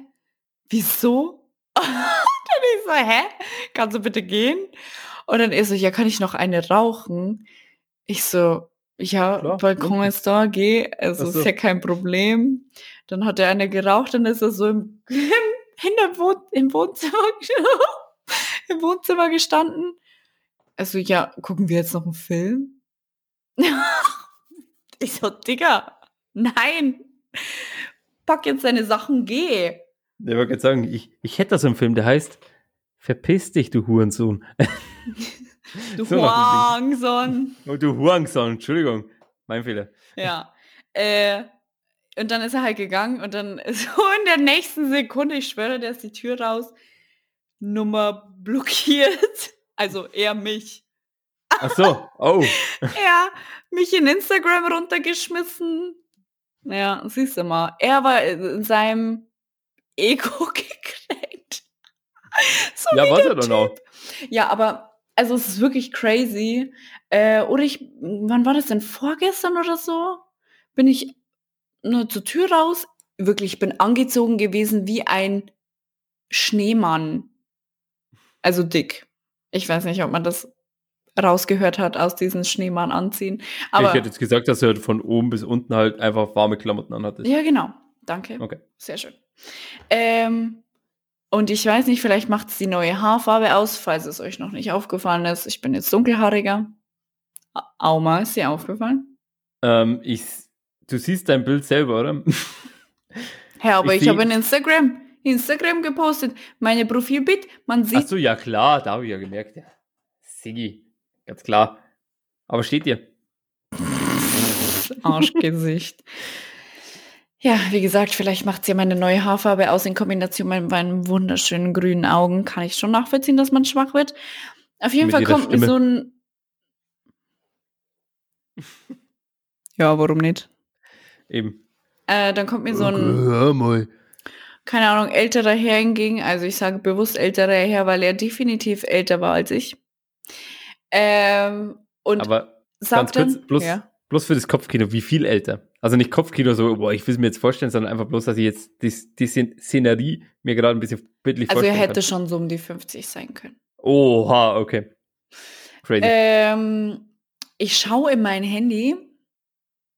Wieso? dann ich so, hä? Kannst du bitte gehen? Und dann ist so, ja, kann ich noch eine rauchen? Ich so, ja, Klar, Balkon okay. ist da, geh, also so. ist ja kein Problem. Dann hat er eine geraucht, dann ist er so im, hinter Wohn im Wohnzimmer, im Wohnzimmer gestanden. Also, ja, gucken wir jetzt noch einen Film? Ich so, Digga, nein. Pack jetzt deine Sachen, geh. Ich wollte gerade sagen, ich, ich hätte da so einen Film, der heißt Verpiss dich, du Hurensohn. Du So Huangson. Oh, du Hurensohn, Entschuldigung. Mein Fehler. Ja. Äh, und dann ist er halt gegangen und dann so in der nächsten Sekunde, ich schwöre, der ist die Tür raus, Nummer blockiert. Also er mich. Ach so, oh. Er mich in Instagram runtergeschmissen. Ja, siehst du mal. Er war in seinem Ego gekränkt. So Ja, was er dann auch. Ja, aber also es ist wirklich crazy. Äh, oder ich, wann war das denn? Vorgestern oder so? Bin ich nur zur Tür raus. Wirklich, ich bin angezogen gewesen wie ein Schneemann. Also dick. Ich weiß nicht, ob man das rausgehört hat aus diesem Schneemann anziehen. Aber ich hätte jetzt gesagt, dass du halt von oben bis unten halt einfach warme Klamotten anhattest. ja, genau. Danke. Okay. Sehr schön. Ähm, und ich weiß nicht, vielleicht macht es die neue Haarfarbe aus, falls es euch noch nicht aufgefallen ist. Ich bin jetzt dunkelhaariger. Auma, ist dir aufgefallen? Ähm, ich, du siehst dein Bild selber, oder? Ja, aber Ich ich, habe seh- in Instagram, Instagram gepostet, meine Profilbild, man Ach sieht, so, ja klar, da habe ich ja gemerkt. Ja. Siggi, ganz klar. Aber steht dir. Arschgesicht. Ja, wie gesagt, vielleicht macht sie ja meine neue Haarfarbe aus in Kombination mit meinen wunderschönen grünen Augen. Kann ich schon nachvollziehen, dass man schwach wird. Auf jeden Mit Fall kommt mir so ein. Ja, warum nicht? Eben. Äh, dann kommt mir so ein, Hör mal. keine Ahnung, älterer Herr entgegen. Also ich sage bewusst älterer Herr, weil er definitiv älter war als ich. Ähm, und Aber sagt ganz kurz, dann, bloß, ja. bloß für das Kopfkino, wie viel älter? Also nicht Kopfkino so, boah, ich will es mir jetzt vorstellen, sondern einfach bloß, dass ich jetzt die, die Szen- Szenerie mir gerade ein bisschen bildlich also er vorstellen hätte kann. schon so um die 50 sein können. Oha, okay. Crazy. Ähm, ich schaue in mein Handy,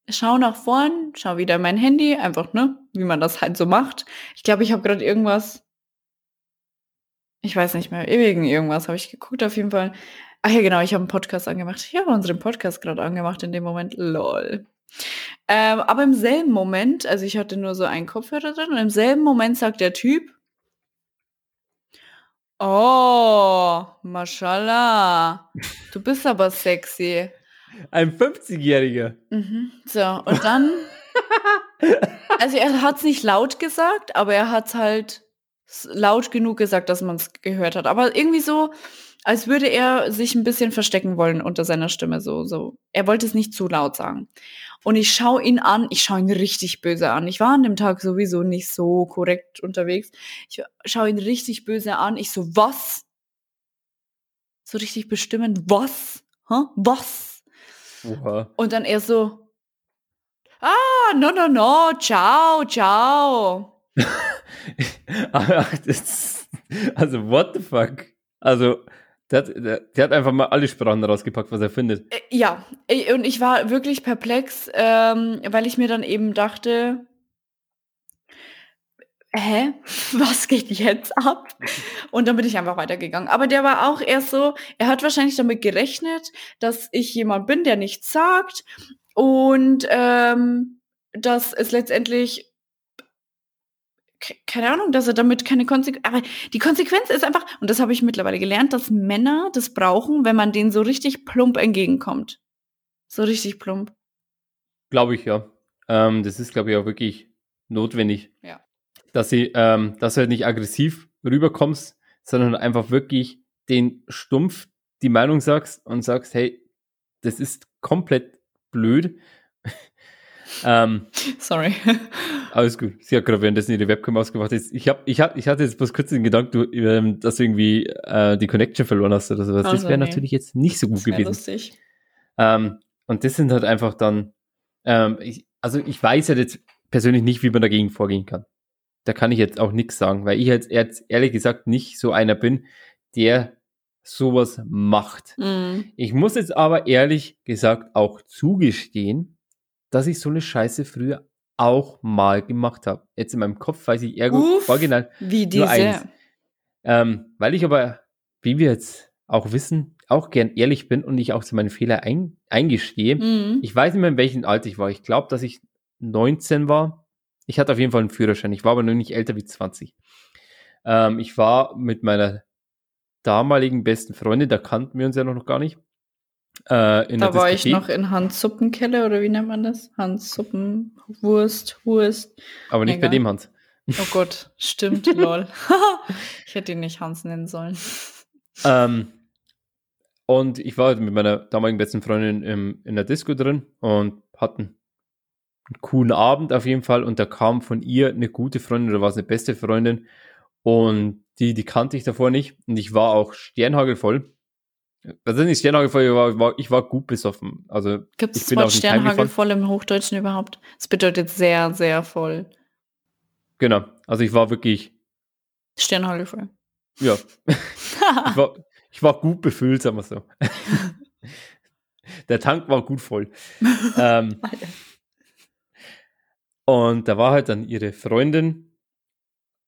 schaue nach vorn, schaue wieder in mein Handy, einfach, ne, wie man das halt so macht. Ich glaube, ich habe gerade irgendwas, ich weiß nicht mehr, wegen irgendwas habe ich geguckt auf jeden Fall. Ach ja, genau, ich habe einen Podcast angemacht. Ich habe unseren Podcast gerade angemacht in dem Moment. Lol. Ähm, aber im selben Moment, also ich hatte nur so einen Kopfhörer drin und im selben Moment sagt der Typ, Oh, mashallah. Du bist aber sexy. Ein 50-Jähriger. Mhm. So, und dann. also, er hat es nicht laut gesagt, aber er hat es halt laut genug gesagt, dass man es gehört hat. Aber irgendwie so, als würde er sich ein bisschen verstecken wollen unter seiner Stimme. So, so. Er wollte es nicht zu laut sagen. Und ich schaue ihn an, ich schaue ihn richtig böse an. Ich war an dem Tag sowieso nicht so korrekt unterwegs. Ich schaue ihn richtig böse an. Ich so, was? So richtig bestimmend, was? Hä? Was? Oha. Und dann er so, ah, no, no, no, ciao, ciao. Also, what the fuck? Also, der hat, der, der hat einfach mal alle Sprachen rausgepackt, was er findet. Äh, ja, und ich war wirklich perplex, ähm, weil ich mir dann eben dachte, hä, was geht jetzt ab? Und dann bin ich einfach weitergegangen. Aber der war auch erst so, er hat wahrscheinlich damit gerechnet, dass ich jemand bin, der nichts sagt und ähm, dass es letztendlich keine Ahnung, dass er damit keine Konsequenz, aber die Konsequenz ist einfach, und das habe ich mittlerweile gelernt, dass Männer das brauchen, wenn man denen so richtig plump entgegenkommt. So richtig plump. Glaube ich, ja. Ähm, das ist, glaube ich, auch wirklich notwendig. Ja. Dass sie, ähm, dass du halt nicht aggressiv rüberkommst, sondern einfach wirklich den stumpf die Meinung sagst und sagst, hey, das ist komplett blöd. Ähm, Sorry. alles gut. Sie hat gerade währenddessen ihre Webcam ausgemacht. Ich, hab, ich, hab, ich hatte jetzt bloß kurz den Gedanken, du, ähm, dass du irgendwie äh, die Connection verloren hast oder sowas. das Also, wäre nee. natürlich jetzt nicht so gut Das gewesen. lustig. Ähm, und das sind halt einfach dann, ähm, ich, also ich weiß halt jetzt persönlich nicht, wie man dagegen vorgehen kann. da kann ich jetzt auch nichts sagen, weil ich jetzt, jetzt ehrlich gesagt nicht so einer bin, der sowas macht. Mhm. Ich muss jetzt aber ehrlich gesagt auch zugestehen, dass ich so eine Scheiße früher auch mal gemacht habe. Jetzt in meinem Kopf weiß ich eher gut, original Wie nur diese. eins. Ähm, weil ich aber, wie wir jetzt auch wissen, auch gern ehrlich bin und ich auch zu meinen Fehlern ein, eingestehe. Mhm. Ich weiß nicht mehr, in welchem Alter ich war. Ich glaube, dass ich 19 war. Ich hatte auf jeden Fall einen Führerschein. Ich war aber noch nicht älter wie 20. Ähm, ich war mit meiner damaligen besten Freundin, da kannten wir uns ja noch gar nicht. Äh, in Da der war ich Diskothek, noch in Hans Suppenkeller oder wie nennt man das? Hans Suppen, Wurst, Wurst. aber nicht bei egal. dem Hans. Oh Gott, stimmt, lol. ich hätte ihn nicht Hans nennen sollen. Ähm, und ich war halt mit meiner damaligen besten Freundin im, in der Disco drin und hatten einen coolen Abend auf jeden Fall. Und da kam von ihr eine gute Freundin oder war es eine beste Freundin. Und die, die kannte ich davor nicht. Und ich war auch sternhagelvoll. Also nicht sternhagelvoll, ich war, ich war gut besoffen. Also Gibt es bin das auch Wort nicht Sternhagel heimgefahren. voll im Hochdeutschen überhaupt? Es bedeutet sehr, sehr voll. genau. Also ich war wirklich, Sternhagel voll. ja, ich war, ich war gut befüllt, sagen wir so. Der Tank war gut voll. ähm, und da war halt dann ihre Freundin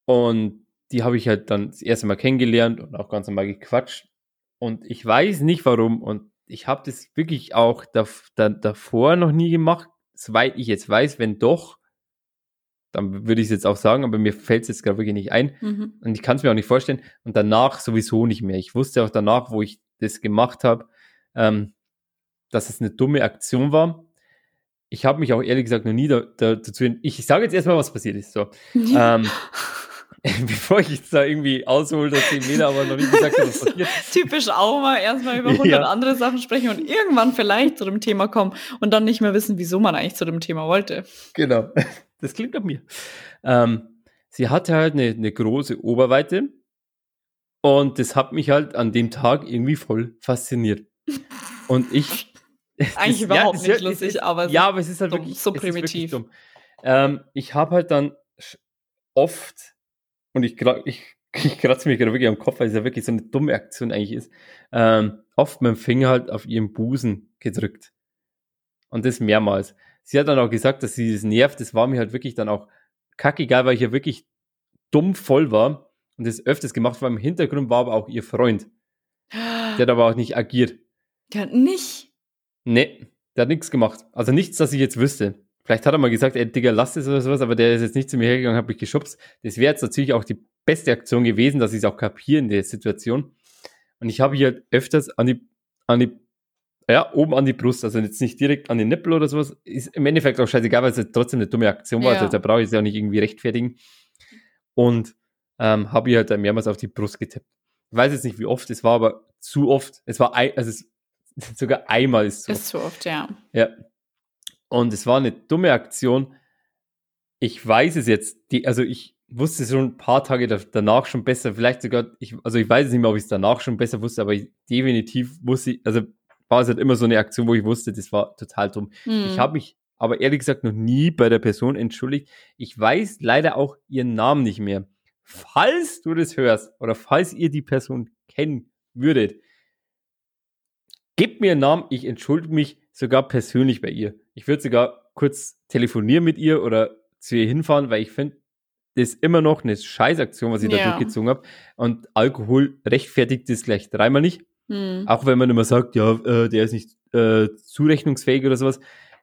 und die habe ich halt dann das erste Mal kennengelernt und auch ganz normal gequatscht. Und ich weiß nicht warum und ich habe das wirklich auch da, da, davor noch nie gemacht, soweit ich jetzt weiß, wenn doch, dann würde ich es jetzt auch sagen, aber mir fällt es jetzt gerade wirklich nicht ein. Mhm. Und ich kann es mir auch nicht vorstellen. Und danach sowieso nicht mehr. Ich wusste auch danach, wo ich das gemacht habe, ähm, dass es eine dumme Aktion war. Ich habe mich auch ehrlich gesagt noch nie da, da, dazu. Ich, ich sage jetzt erstmal, was passiert ist. So. ähm, bevor ich jetzt da irgendwie aushole, dass die Meter aber noch nicht gesagt habe, was passiert. Typisch auch mal erstmal über 100 Ja. andere Sachen sprechen und irgendwann vielleicht zu dem Thema kommen und dann nicht mehr wissen, wieso man eigentlich zu dem Thema wollte. Genau. Das klingt nach mir. Ähm, sie hatte halt eine, eine große Oberweite und das hat mich halt an dem Tag irgendwie voll fasziniert. Und ich. Eigentlich das- überhaupt das nicht lustig, ist, aber es Ja, ist aber es ist halt dumm, wirklich so ist wirklich primitiv. Ähm, ich habe halt dann oft, und ich, gra- ich, ich kratze mich gerade wirklich am Kopf, weil es ja wirklich so eine dumme Aktion eigentlich ist, ähm, oft mit dem Finger halt auf ihren Busen gedrückt. Und das mehrmals. Sie hat dann auch gesagt, dass sie das nervt. Das war mir halt wirklich dann auch kackegal, weil ich ja wirklich dumm voll war und das öfters gemacht, weil im Hintergrund war aber auch ihr Freund. Der hat aber auch nicht agiert. Der hat nicht. Nee, der hat nichts gemacht. Also nichts, dass ich jetzt wüsste. Vielleicht hat er mal gesagt, ey, Digga, lass es oder sowas, aber der ist jetzt nicht zu mir hergegangen, hat mich geschubst. Das wäre jetzt natürlich auch die beste Aktion gewesen, dass ich es auch kapiere in der Situation. Und ich habe hier öfters an die, an die, ja, oben an die Brust, also jetzt nicht direkt an den Nippel oder sowas. Ist im Endeffekt auch scheißegal, weil es jetzt trotzdem eine dumme Aktion war. Ja. Also da brauche ich es ja auch nicht irgendwie rechtfertigen. Und ähm, habe ihr halt mehrmals auf die Brust getippt. Ich weiß jetzt nicht, wie oft, es war aber zu oft. Es war ein, also es, sogar einmal ist zu oft. Ist zu oft, ja. Ja. Und es war eine dumme Aktion. Ich weiß es jetzt, die, also ich wusste es schon ein paar Tage da, danach schon besser, vielleicht sogar, ich, also ich weiß es nicht mehr, ob ich es danach schon besser wusste, aber ich, definitiv wusste ich, also war es halt immer so eine Aktion, wo ich wusste, das war total dumm. Hm. Ich habe mich aber ehrlich gesagt noch nie bei der Person entschuldigt. Ich weiß leider auch ihren Namen nicht mehr. Falls du das hörst oder falls ihr die Person kennen würdet, gebt mir einen Namen, ich entschuldige mich sogar persönlich bei ihr. Ich würde sogar kurz telefonieren mit ihr oder zu ihr hinfahren, weil ich finde, das ist immer noch eine Scheißaktion, was ich da Ja. durchgezogen habe. Und Alkohol rechtfertigt das gleich dreimal nicht. Hm. Auch wenn man immer sagt, ja, äh, der ist nicht äh, zurechnungsfähig oder sowas.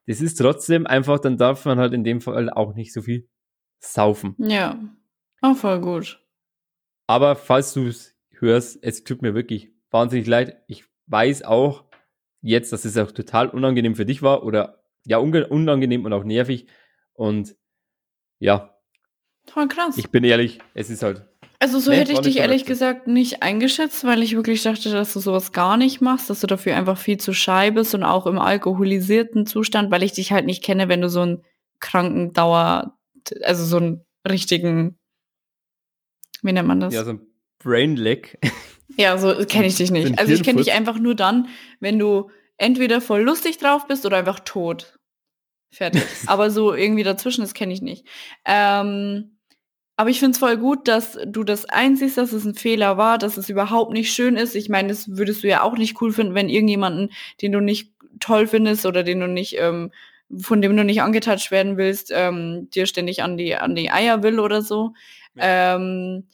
Das ist trotzdem einfach, dann darf man halt in dem Fall auch nicht so viel saufen. Ja. Auch voll gut. Aber falls du es hörst, es tut mir wirklich wahnsinnig leid. Ich weiß auch jetzt, dass es auch total unangenehm für dich war oder ja, unangenehm und auch nervig. Und ja, Voll krass. ich bin ehrlich, es ist halt. Also so Nee, hätte ich dich ehrlich verrückt. gesagt nicht eingeschätzt, weil ich wirklich dachte, dass du sowas gar nicht machst, dass du dafür einfach viel zu schei bist und auch im alkoholisierten Zustand, weil ich dich halt nicht kenne, wenn du so einen kranken Dauer, also so einen richtigen, wie nennt man das? Ja, so ein Brain Lag. Ja, so kenne ich dich nicht. Also ich kenne dich einfach nur dann, wenn du entweder voll lustig drauf bist oder einfach tot. Fertig. Aber so irgendwie dazwischen, das kenne ich nicht. Ähm, Aber ich finde es voll gut, dass du das einsiehst, dass es ein Fehler war, dass es überhaupt nicht schön ist. Ich meine, das würdest du ja auch nicht cool finden, wenn irgendjemanden, den du nicht toll findest oder den du nicht, ähm, von dem du nicht angetatscht werden willst, ähm, dir ständig an die, an die Eier will oder so. Ja. Ähm,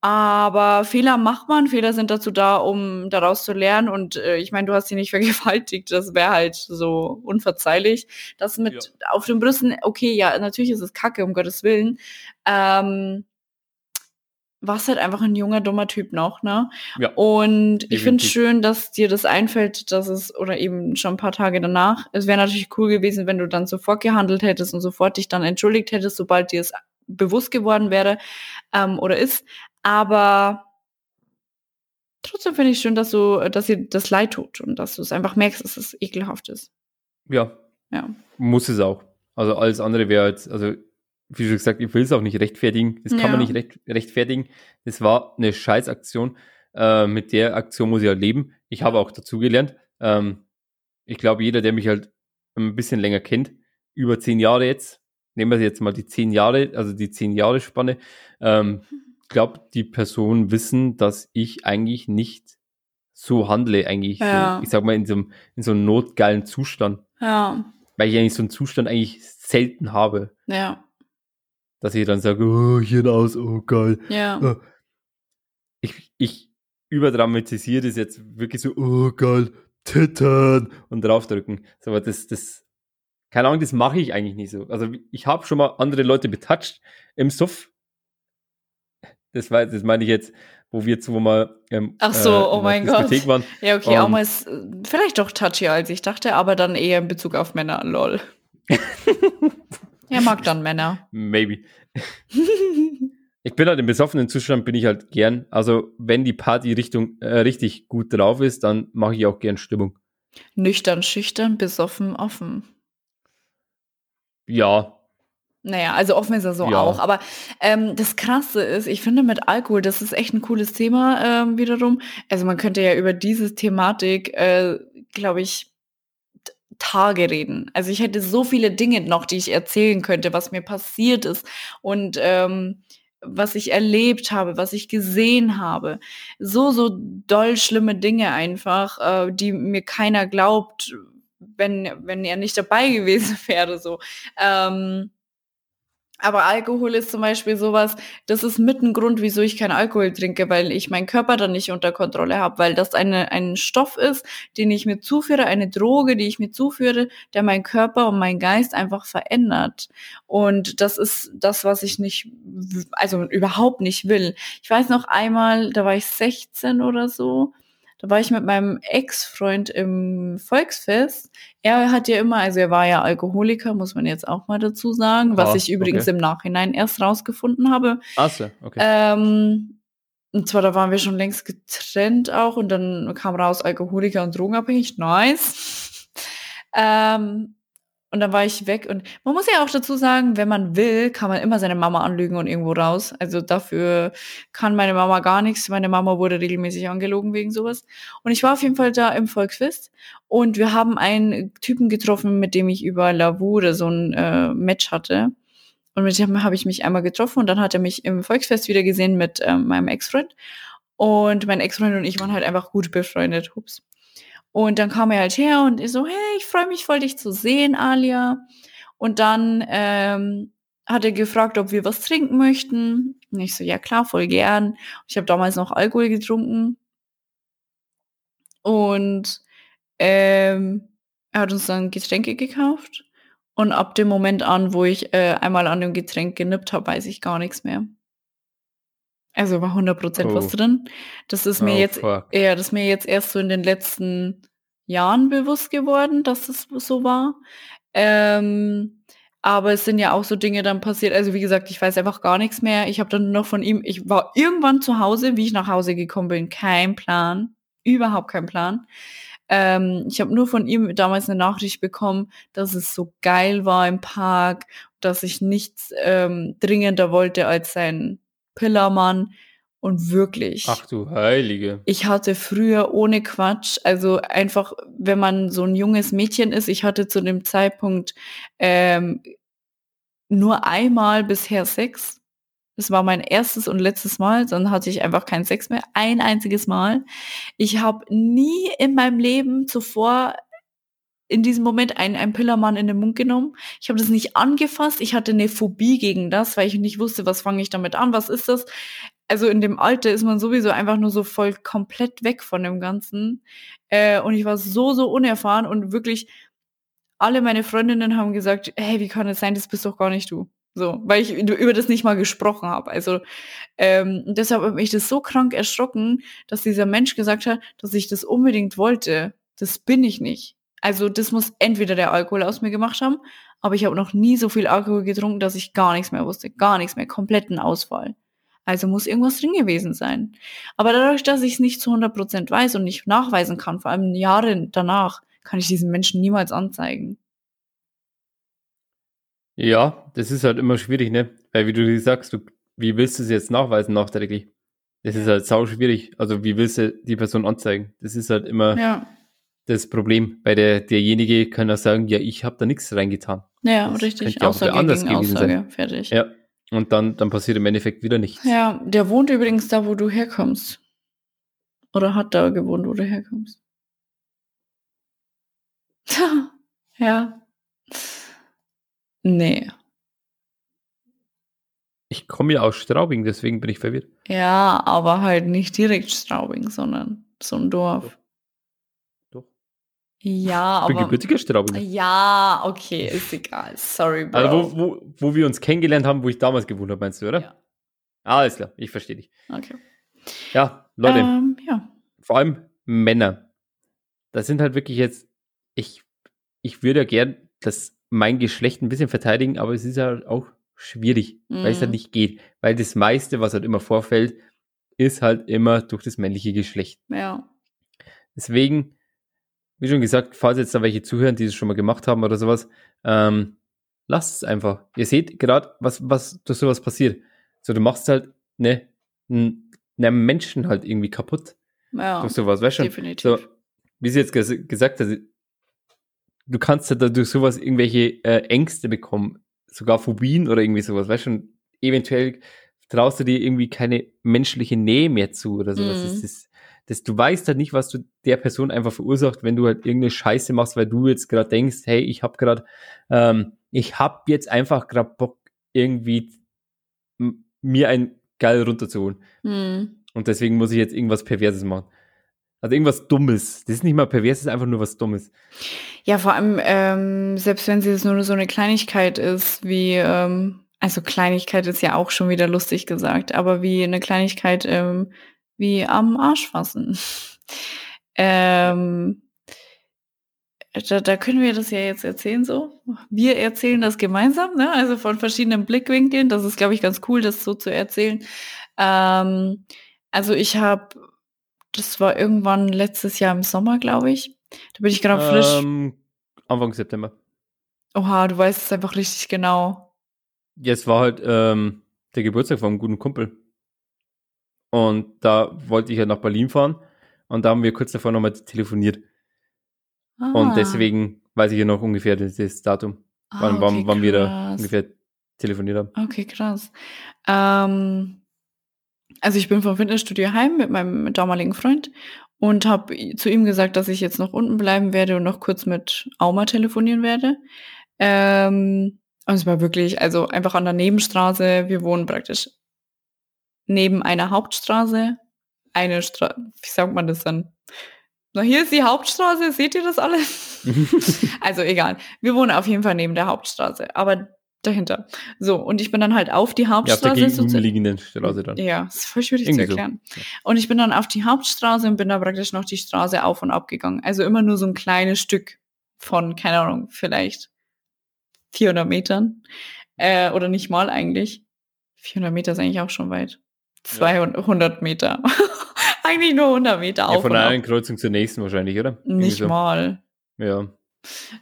aber Fehler macht man, Fehler sind dazu da, um daraus zu lernen. Und äh, ich meine, du hast sie nicht vergewaltigt, das wäre halt so unverzeihlich. Das mit ja. auf den Brüsten, okay, ja, natürlich ist es Kacke, um Gottes Willen. Ähm, warst halt einfach ein junger, dummer Typ noch, ne? Ja. Und ich finde es schön, dass dir das einfällt, dass es, oder eben schon ein paar Tage danach, es wäre natürlich cool gewesen, wenn du dann sofort gehandelt hättest und sofort dich dann entschuldigt hättest, sobald dir es bewusst geworden wäre ähm, oder ist. Aber trotzdem finde ich schön, dass du, dass dir das leid tut und dass du es einfach merkst, dass es ekelhaft ist. Ja. Ja. Muss es auch. Also alles andere wäre jetzt, also wie schon gesagt, ich will es auch nicht rechtfertigen. Das kann ja. man nicht recht, rechtfertigen. Das war eine Scheißaktion. Äh, mit der Aktion muss ich halt leben. Ich habe auch dazugelernt. Ähm, ich glaube, jeder, der mich halt ein bisschen länger kennt, über zehn Jahre jetzt, nehmen wir jetzt mal die zehn Jahre, also die zehn Jahre Spanne, ähm, glaube, die Personen wissen, dass ich eigentlich nicht so handle, eigentlich, ja. so, ich sag mal, in so, einem, in so einem notgeilen Zustand. Ja. Weil ich eigentlich so einen Zustand eigentlich selten habe. Ja. Dass ich dann sage, oh, hier aus, oh geil. Ja. Äh, ich, ich überdramatisiere das jetzt wirklich so, oh geil, Tittern und draufdrücken. So, aber das, das, keine Ahnung, das mache ich eigentlich nicht so. Also ich habe schon mal andere Leute betatscht im Suff, das, war, das meine ich jetzt, wo wir zu mal ähm, Ach so, äh, oh mein Gott. Waren. Ja, okay, um, auch mal ist äh, vielleicht doch touchier als ich dachte, aber dann eher in Bezug auf Männer, lol. er mag dann Männer. Maybe. ich bin halt im besoffenen Zustand, bin ich halt gern. Also, wenn die Party Richtung äh, richtig gut drauf ist, dann mache ich auch gern Stimmung. Nüchtern, schüchtern, besoffen, offen. Ja, naja, also offen ist er so ja. auch. Aber ähm, das Krasse ist, ich finde mit Alkohol, das ist echt ein cooles Thema ähm, wiederum. Also man könnte ja über diese Thematik, äh, glaube ich, Tage reden. Also ich hätte so viele Dinge noch, die ich erzählen könnte, was mir passiert ist und ähm, was ich erlebt habe, was ich gesehen habe. So, so doll schlimme Dinge einfach, äh, die mir keiner glaubt, wenn, wenn er nicht dabei gewesen wäre. So. Ähm, aber Alkohol ist zum Beispiel sowas, das ist mit ein Grund, wieso ich keinen Alkohol trinke, weil ich meinen Körper dann nicht unter Kontrolle habe, weil das eine, ein Stoff ist, den ich mir zuführe, eine Droge, die ich mir zuführe, der meinen Körper und meinen Geist einfach verändert. Und das ist das, was ich nicht, also überhaupt nicht will. Ich weiß noch einmal, da war ich 16 oder so, da war ich mit meinem Ex-Freund im Volksfest. Er hat ja immer, also er war ja Alkoholiker, muss man jetzt auch mal dazu sagen, was oh, ich übrigens okay. im Nachhinein erst rausgefunden habe. Ach so, okay. Ähm, und zwar, da waren wir schon längst getrennt auch und dann kam raus Alkoholiker und drogenabhängig. Nice. ähm, und dann war ich weg. Und man muss ja auch dazu sagen, wenn man will, kann man immer seine Mama anlügen und irgendwo raus. Also dafür kann meine Mama gar nichts. Meine Mama wurde regelmäßig angelogen wegen sowas. Und ich war auf jeden Fall da im Volksfest. Und wir haben einen Typen getroffen, mit dem ich über Lavure so ein äh, Match hatte. Und mit dem habe ich mich einmal getroffen. Und dann hat er mich im Volksfest wieder gesehen mit äh, meinem Ex-Freund. Und mein Ex-Freund und ich waren halt einfach gut befreundet. Hups. Und dann kam er halt her und ich so, hey, ich freue mich voll, dich zu sehen, Alia. Und dann ähm, hat er gefragt, ob wir was trinken möchten. Und ich so, ja klar, voll gern. Ich habe damals noch Alkohol getrunken. Und ähm, er hat uns dann Getränke gekauft. Und ab dem Moment an, wo ich äh, einmal an dem Getränk genippt habe, weiß ich gar nichts mehr. Also war 100% oh. was drin. Das ist mir oh, jetzt, fuck. ja, das ist mir jetzt erst so in den letzten Jahren bewusst geworden, dass es so war. Ähm, aber es sind ja auch so Dinge dann passiert. Also wie gesagt, ich weiß einfach gar nichts mehr. Ich habe dann nur noch von ihm, ich war irgendwann zu Hause, wie ich nach Hause gekommen bin, kein Plan, überhaupt kein Plan. Ähm, ich habe nur von ihm damals eine Nachricht bekommen, dass es so geil war im Park, dass ich nichts ähm, dringender wollte als sein Pillermann. Und wirklich. Ach du Heilige. Ich hatte früher ohne Quatsch, also einfach, wenn man so ein junges Mädchen ist, ich hatte zu dem Zeitpunkt ähm, nur einmal bisher Sex. Das war mein erstes und letztes Mal. Dann hatte ich einfach keinen Sex mehr. Ein einziges Mal. Ich habe nie in meinem Leben zuvor in diesem Moment einen, einen Pillermann in den Mund genommen. Ich habe das nicht angefasst. Ich hatte eine Phobie gegen das, weil ich nicht wusste, was fange ich damit an, was ist das. Also in dem Alter ist man sowieso einfach nur so voll komplett weg von dem Ganzen. Äh, und ich war so, so unerfahren und wirklich alle meine Freundinnen haben gesagt, hey, wie kann es sein, das bist doch gar nicht du. So, weil ich über das nicht mal gesprochen habe. Also ähm, deshalb hat mich das so krank erschrocken, dass dieser Mensch gesagt hat, dass ich das unbedingt wollte. Das bin ich nicht. Also das muss entweder der Alkohol aus mir gemacht haben, aber ich habe noch nie so viel Alkohol getrunken, dass ich gar nichts mehr wusste. Gar nichts mehr. Kompletten Ausfall. Also muss irgendwas drin gewesen sein. Aber dadurch, dass ich es nicht zu 100% weiß und nicht nachweisen kann, vor allem Jahre danach, kann ich diesen Menschen niemals anzeigen. Ja, das ist halt immer schwierig, ne? Weil wie du sagst, du, wie willst du es jetzt nachweisen nachträglich? Das ist halt sau schwierig. Also wie willst du die Person anzeigen? Das ist halt immer ja. Das Problem. Bei der derjenige kann ja sagen, ja, ich habe da nichts reingetan. Ja, das richtig. Ja Aussage auch anders gegen gewesen Aussage. Sein. Fertig. Ja. Und dann, dann passiert im Endeffekt wieder nichts. Ja, der wohnt übrigens da, wo du herkommst. Oder hat da gewohnt, wo du herkommst. ja. Nee. Ich komme ja aus Straubing, deswegen bin ich verwirrt. Ja, aber halt nicht direkt Straubing, sondern so ein Dorf. Ja, ich bin aber. gebürtiger Straubing. Ja, okay, ist egal. Sorry, Bro. Also, wo, wo, wo wir uns kennengelernt haben, wo ich damals gewohnt habe, meinst du, oder? Ja. Alles klar, ich verstehe dich. Okay. Ja, Leute. Ähm, ja. Vor allem Männer. Das sind halt wirklich jetzt. Ich, ich würde ja gern das mein Geschlecht ein bisschen verteidigen, aber es ist halt auch schwierig, mhm. weil es halt mhm. nicht geht. Weil das meiste, was halt immer vorfällt, ist halt immer durch das männliche Geschlecht. Ja. Deswegen, wie schon gesagt, falls jetzt da welche zuhören, die es schon mal gemacht haben oder sowas, ähm, lasst es einfach. Ihr seht gerade, was, was durch sowas passiert. So, du machst halt ne, einen Menschen halt irgendwie kaputt. Ja. Durch sowas, weißt du? Definitiv. So, wie sie jetzt ges gesagt hat, du kannst ja dadurch sowas irgendwelche äh, Ängste bekommen, sogar Phobien oder irgendwie sowas, weißt du, eventuell traust du dir irgendwie keine menschliche Nähe mehr zu oder sowas. Mhm. Das ist, das, du weißt halt nicht, was du der Person einfach verursacht, wenn du halt irgendeine Scheiße machst, weil du jetzt gerade denkst, hey, ich hab gerade, ähm, ich hab jetzt einfach gerade Bock, irgendwie mir ein geil runterzuholen. Mhm. Und deswegen muss ich jetzt irgendwas Perverses machen. Also irgendwas Dummes. Das ist nicht mal pervers, das ist einfach nur was Dummes. Ja, vor allem, ähm, selbst wenn es nur so eine Kleinigkeit ist, wie, ähm, also Kleinigkeit ist ja auch schon wieder lustig gesagt, aber wie eine Kleinigkeit ähm, wie am Arsch fassen. ähm, da, da können wir das ja jetzt erzählen so. Wir erzählen das gemeinsam, ne? also von verschiedenen Blickwinkeln. Das ist, glaube ich, ganz cool, das so zu erzählen. Ähm, also ich habe das war irgendwann letztes Jahr im Sommer, glaube ich. Da bin ich gerade frisch. Ähm, Anfang September. Oha, du weißt es einfach richtig genau. Ja, es war halt ähm, der Geburtstag von einem guten Kumpel. Und da wollte ich ja nach Berlin fahren. Und da haben wir kurz davor nochmal telefoniert. Ah. Und deswegen weiß ich ja noch ungefähr das, das Datum, ah, wann, okay, wann, wann wir da ungefähr telefoniert haben. Okay, krass. Ähm, also ich bin vom Fitnessstudio heim mit meinem damaligen Freund und habe zu ihm gesagt, dass ich jetzt noch unten bleiben werde und noch kurz mit Auma telefonieren werde. Ähm, und es war wirklich, also einfach an der Nebenstraße. Wir wohnen praktisch neben einer Hauptstraße. Eine Straße, wie sagt man das dann? Na, hier ist die Hauptstraße, seht ihr das alle? also egal. Wir wohnen auf jeden Fall neben der Hauptstraße. Aber dahinter. So, und ich bin dann halt auf die Hauptstraße. Ja, auf der gegenüberliegenden Straße dann. Ja, das ist voll schwierig Irgendwie zu erklären. So. Und ich bin dann auf die Hauptstraße und bin da praktisch noch die Straße auf und ab gegangen. Also immer nur so ein kleines Stück von, keine Ahnung, vielleicht 400 Metern. Äh, oder nicht mal eigentlich. 400 Meter ist eigentlich auch schon weit. 200 ja. Meter. eigentlich nur 100 Meter ja, auf. Von einer Kreuzung zur nächsten wahrscheinlich, oder? Nicht so. mal. Ja.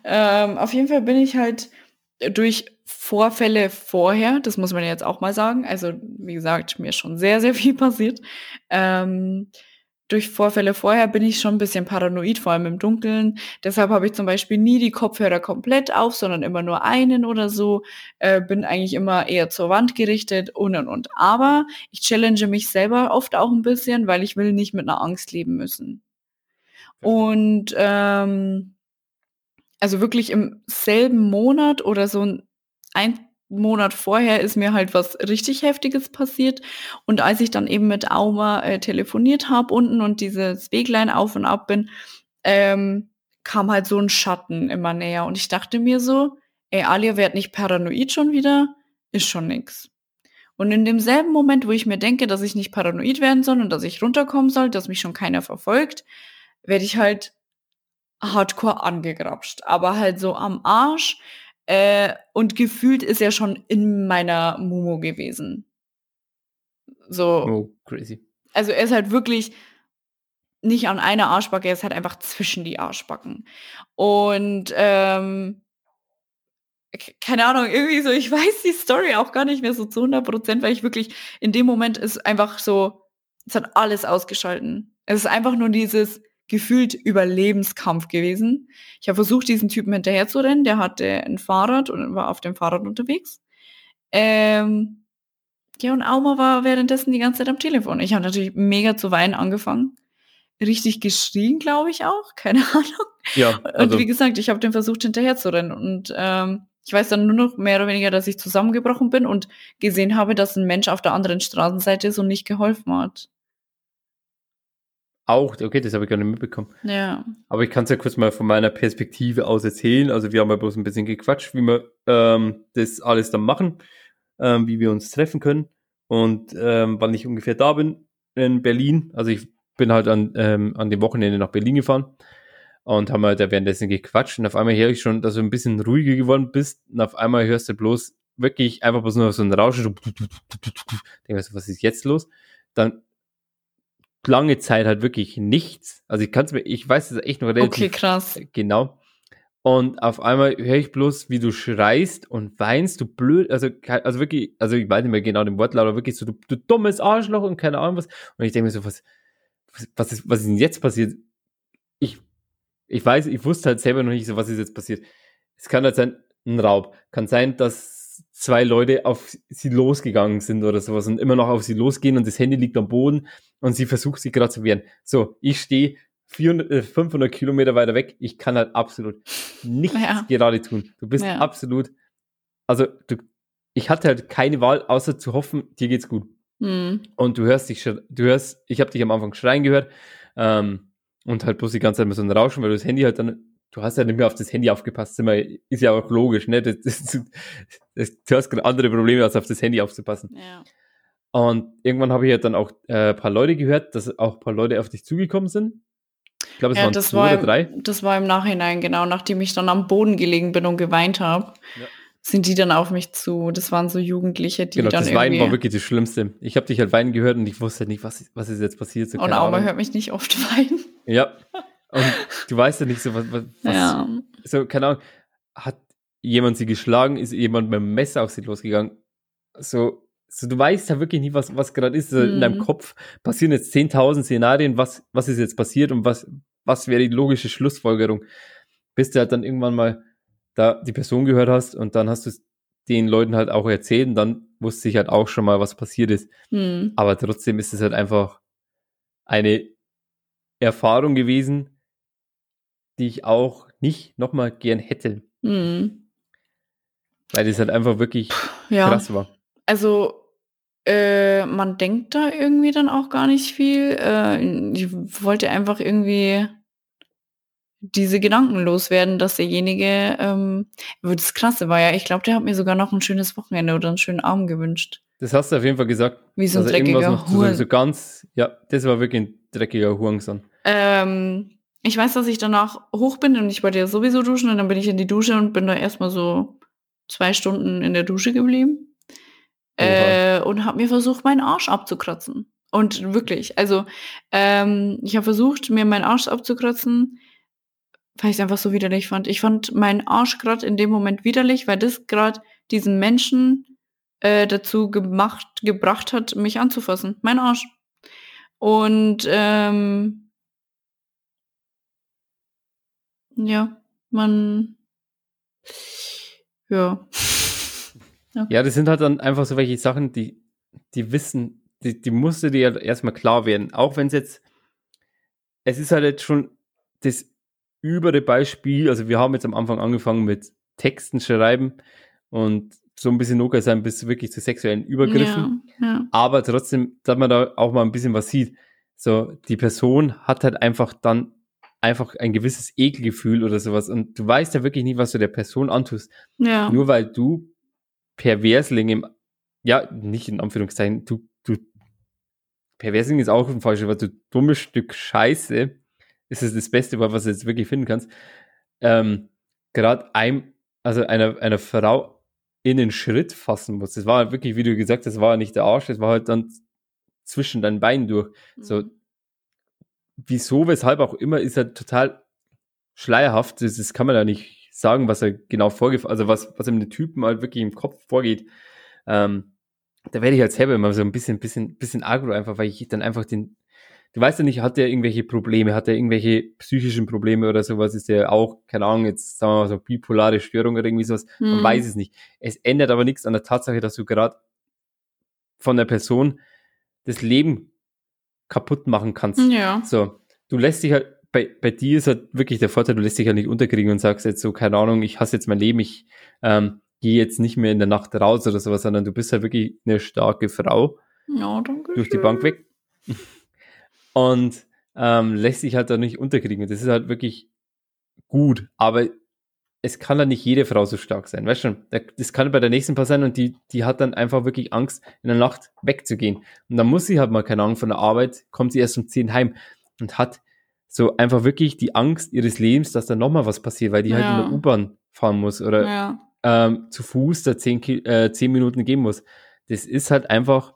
Ähm, auf jeden Fall bin ich halt durch Vorfälle vorher, das muss man jetzt auch mal sagen, also wie gesagt, mir ist schon sehr, sehr viel passiert, ähm, durch Vorfälle vorher bin ich schon ein bisschen paranoid, vor allem im Dunkeln. Deshalb habe ich zum Beispiel nie die Kopfhörer komplett auf, sondern immer nur einen oder so. Äh, bin eigentlich immer eher zur Wand gerichtet und und und. Aber ich challenge mich selber oft auch ein bisschen, weil ich will nicht mit einer Angst leben müssen. Und ähm, also wirklich im selben Monat oder so ein Monat vorher ist mir halt was richtig Heftiges passiert. Und als ich dann eben mit Auma äh, telefoniert habe unten und dieses Weglein auf und ab bin, ähm, kam halt so ein Schatten immer näher. Und ich dachte mir so, ey, Alia werd nicht paranoid schon wieder, ist schon nix. Und in demselben Moment, wo ich mir denke, dass ich nicht paranoid werden soll und dass ich runterkommen soll, dass mich schon keiner verfolgt, werde ich halt hardcore angegrapscht. Aber halt so am Arsch. Äh, und gefühlt ist er schon in meiner Mumu gewesen. So. Oh, crazy. Also er ist halt wirklich nicht an einer Arschbacke, er ist halt einfach zwischen die Arschbacken. Und ähm, keine Ahnung, irgendwie so, ich weiß die Story auch gar nicht mehr so zu 100 Prozent, weil ich wirklich in dem Moment ist einfach so, es hat alles ausgeschalten. Es ist einfach nur dieses, gefühlt Überlebenskampf gewesen. Ich habe versucht, diesen Typen hinterher zu rennen. Der hatte ein Fahrrad und war auf dem Fahrrad unterwegs. Ähm, ja, und Auma war währenddessen die ganze Zeit am Telefon. Ich habe natürlich mega zu weinen angefangen. Richtig geschrien, glaube ich auch. Keine Ahnung. Ja, also und wie gesagt, ich habe den versucht, hinterher zu rennen. Und ähm, ich weiß dann nur noch mehr oder weniger, dass ich zusammengebrochen bin und gesehen habe, dass ein Mensch auf der anderen Straßenseite ist und nicht geholfen hat. Auch, okay, das habe ich gar nicht mitbekommen. Ja. Aber ich kann es ja kurz mal von meiner Perspektive aus erzählen. Also wir haben ja bloß ein bisschen gequatscht, wie wir ähm, das alles dann machen, ähm, wie wir uns treffen können und ähm, wann ich ungefähr da bin in Berlin. Also ich bin halt an, ähm, an dem Wochenende nach Berlin gefahren und haben halt währenddessen gequatscht und auf einmal höre ich schon, dass du ein bisschen ruhiger geworden bist und auf einmal hörst du bloß wirklich einfach bloß nur so ein Rauschen, so, denkst du, was ist jetzt los? Dann lange Zeit halt wirklich nichts. Also ich kann es mir, ich weiß es echt noch relativ okay, krass. genau. Und auf einmal höre ich bloß, wie du schreist und weinst, du blöd, also, also wirklich, also ich weiß nicht mehr genau den Wortlaut, aber wirklich so, du, du dummes Arschloch und keine Ahnung was. Und ich denke mir so, was, was, ist, was ist denn jetzt passiert? Ich, ich weiß, ich wusste halt selber noch nicht so, was ist jetzt passiert. Es kann halt sein, ein Raub. Kann sein, dass zwei Leute auf sie losgegangen sind oder sowas und immer noch auf sie losgehen und das Handy liegt am Boden und sie versucht sich gerade zu wehren. So, ich stehe 400, 500 Kilometer weiter weg. Ich kann halt absolut nichts ja. gerade tun. Du bist ja. absolut, also du, ich hatte halt keine Wahl, außer zu hoffen, dir geht's gut. Mhm. Und du hörst dich, du hörst, ich habe dich am Anfang schreien gehört ähm, und halt bloß die ganze Zeit mit so einem Rauschen, weil du das Handy halt dann du hast ja nicht mehr auf das Handy aufgepasst, ist ja auch logisch, ne? Das, das, das, du hast gerade andere Probleme, als auf das Handy aufzupassen. Ja. Und irgendwann habe ich ja dann auch äh, paar Leute gehört, dass auch paar Leute auf dich zugekommen sind. Ich glaube, es ja, waren das zwei war oder drei. Im, das war im Nachhinein, genau, nachdem ich dann am Boden gelegen bin und geweint habe. Ja. Sind die dann auf mich zu? Das waren so Jugendliche, die genau, dann das Weinen war wirklich das Schlimmste. Ich habe dich halt weinen gehört und ich wusste halt nicht, was, was ist jetzt passiert. So, und Auma hört mich nicht oft weinen. Ja, und du weißt ja nicht so, was, was ja. so, keine Ahnung, hat jemand sie geschlagen, ist jemand mit dem Messer auf sie losgegangen. So, so du weißt ja wirklich nie, was, was gerade ist. Mhm. In deinem Kopf passieren jetzt 10.000 Szenarien, was, was ist jetzt passiert und was, was wäre die logische Schlussfolgerung. Bis du halt dann irgendwann mal da die Person gehört hast und dann hast du es den Leuten halt auch erzählt und dann wusste ich halt auch schon mal, was passiert ist. Mhm. Aber trotzdem ist es halt einfach eine Erfahrung gewesen, die ich auch nicht nochmal gern hätte. Mhm. Weil das halt einfach wirklich ja. krass war. Also, äh, man denkt da irgendwie dann auch gar nicht viel. Äh, ich wollte einfach irgendwie diese Gedanken loswerden, dass derjenige, ähm, das Krasse war ja, ich glaube, der hat mir sogar noch ein schönes Wochenende oder einen schönen Abend gewünscht. Das hast du auf jeden Fall gesagt. Wie so ein dreckiger Huren. So, so ganz, ja, das war wirklich ein dreckiger Hurensohn. Ähm, ich weiß, dass ich danach hoch bin und ich wollte ja sowieso duschen und dann bin ich in die Dusche und bin da erstmal so zwei Stunden in der Dusche geblieben. Äh, und habe mir versucht, meinen Arsch abzukratzen. Und wirklich, also ähm, ich habe versucht, mir meinen Arsch abzukratzen, weil ich es einfach so widerlich fand. Ich fand meinen Arsch gerade in dem Moment widerlich, weil das gerade diesen Menschen äh, dazu gemacht, gebracht hat, mich anzufassen. Mein Arsch. Und ähm, ja, man ja. ja. Ja, das sind halt dann einfach so welche Sachen, die, die wissen, die, die musste dir erstmal klar werden. Auch wenn es jetzt, es ist halt jetzt schon das übere Beispiel, also wir haben jetzt am Anfang angefangen mit Texten schreiben und so ein bisschen locker sein bis wirklich zu sexuellen Übergriffen. Ja, ja. Aber trotzdem, dass man da auch mal ein bisschen was sieht. So, die Person hat halt einfach dann einfach ein gewisses Ekelgefühl oder sowas. Und du weißt ja wirklich nicht, was du der Person antust. Ja. Nur weil du Perversling im, ja, nicht in Anführungszeichen, du, du, Perversling ist auch ein falsches Wort, du dummes Stück Scheiße, ist es das Beste was du jetzt wirklich finden kannst. Ähm, Gerade einem, also einer, einer Frau in den Schritt fassen muss. Das war halt wirklich, wie du gesagt hast, das war nicht der Arsch, das war halt dann zwischen deinen Beinen durch. Mhm. So, wieso, weshalb auch immer, ist er total schleierhaft. Das, das kann man ja nicht sagen, was er genau vorgeht, also was, was ihm den Typen halt wirklich im Kopf vorgeht. Ähm, da werde ich als selber immer so ein bisschen, bisschen, bisschen agro einfach, weil ich dann einfach den, du weißt ja nicht, hat der irgendwelche Probleme, hat er irgendwelche psychischen Probleme oder sowas, ist der auch, keine Ahnung, jetzt sagen wir mal so bipolare Störung oder irgendwie sowas, mhm. man weiß es nicht. Es ändert aber nichts an der Tatsache, dass du gerade von der Person das Leben kaputt machen kannst. Ja. So, du lässt dich halt, bei, bei dir ist halt wirklich der Vorteil, du lässt dich halt nicht unterkriegen und sagst jetzt so, keine Ahnung, ich hasse jetzt mein Leben, ich ähm, gehe jetzt nicht mehr in der Nacht raus oder sowas, sondern du bist halt wirklich eine starke Frau. Ja, danke. Durch die Bank weg. und ähm, lässt sich halt da nicht unterkriegen. Das ist halt wirklich gut. Aber es kann dann nicht jede Frau so stark sein, weißt du? Das kann bei der nächsten Paar sein und die, die hat dann einfach wirklich Angst, in der Nacht wegzugehen. Und dann muss sie halt mal, keine Ahnung, von der Arbeit, kommt sie erst um 10 heim und hat so einfach wirklich die Angst ihres Lebens, dass da nochmal was passiert, weil die ja. halt in der U-Bahn fahren muss oder ja. ähm, zu Fuß da 10, äh, 10 Minuten gehen muss. Das ist halt einfach,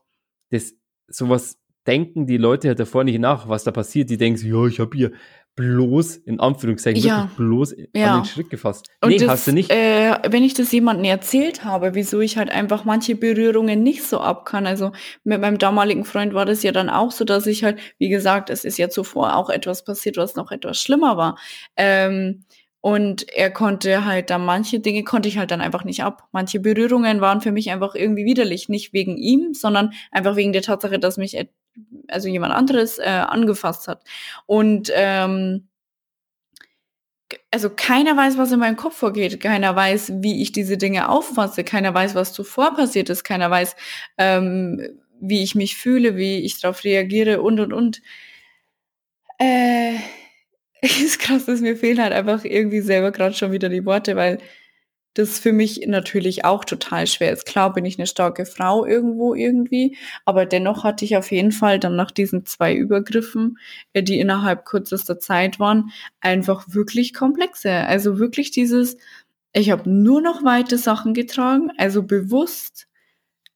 das, sowas denken die Leute halt davor nicht nach, was da passiert. Die denken, ja, ich habe hier bloß, in Anführungszeichen, ja. bloß ja. an den Schritt gefasst. Nee, das, hast du nicht. Äh, wenn ich das jemandem erzählt habe, wieso ich halt einfach manche Berührungen nicht so ab kann. Also mit meinem damaligen Freund war das ja dann auch so, dass ich halt, wie gesagt, es ist ja zuvor auch etwas passiert, was noch etwas schlimmer war. Ähm, und er konnte halt dann manche Dinge konnte ich halt dann einfach nicht ab. Manche Berührungen waren für mich einfach irgendwie widerlich. Nicht wegen ihm, sondern einfach wegen der Tatsache, dass mich also jemand anderes äh, angefasst hat. Und ähm, also keiner weiß, was in meinem Kopf vorgeht. Keiner weiß, wie ich diese Dinge auffasse. Keiner weiß, was zuvor passiert ist. Keiner weiß, ähm, wie ich mich fühle, wie ich darauf reagiere und und und. Äh, ist krass, dass mir fehlen halt einfach irgendwie selber gerade schon wieder die Worte, weil das für mich natürlich auch total schwer ist. Klar bin ich eine starke Frau irgendwo irgendwie, aber dennoch hatte ich auf jeden Fall dann nach diesen zwei Übergriffen, äh, die innerhalb kürzester Zeit waren, einfach wirklich komplexe. Also wirklich dieses, ich habe nur noch weite Sachen getragen, also bewusst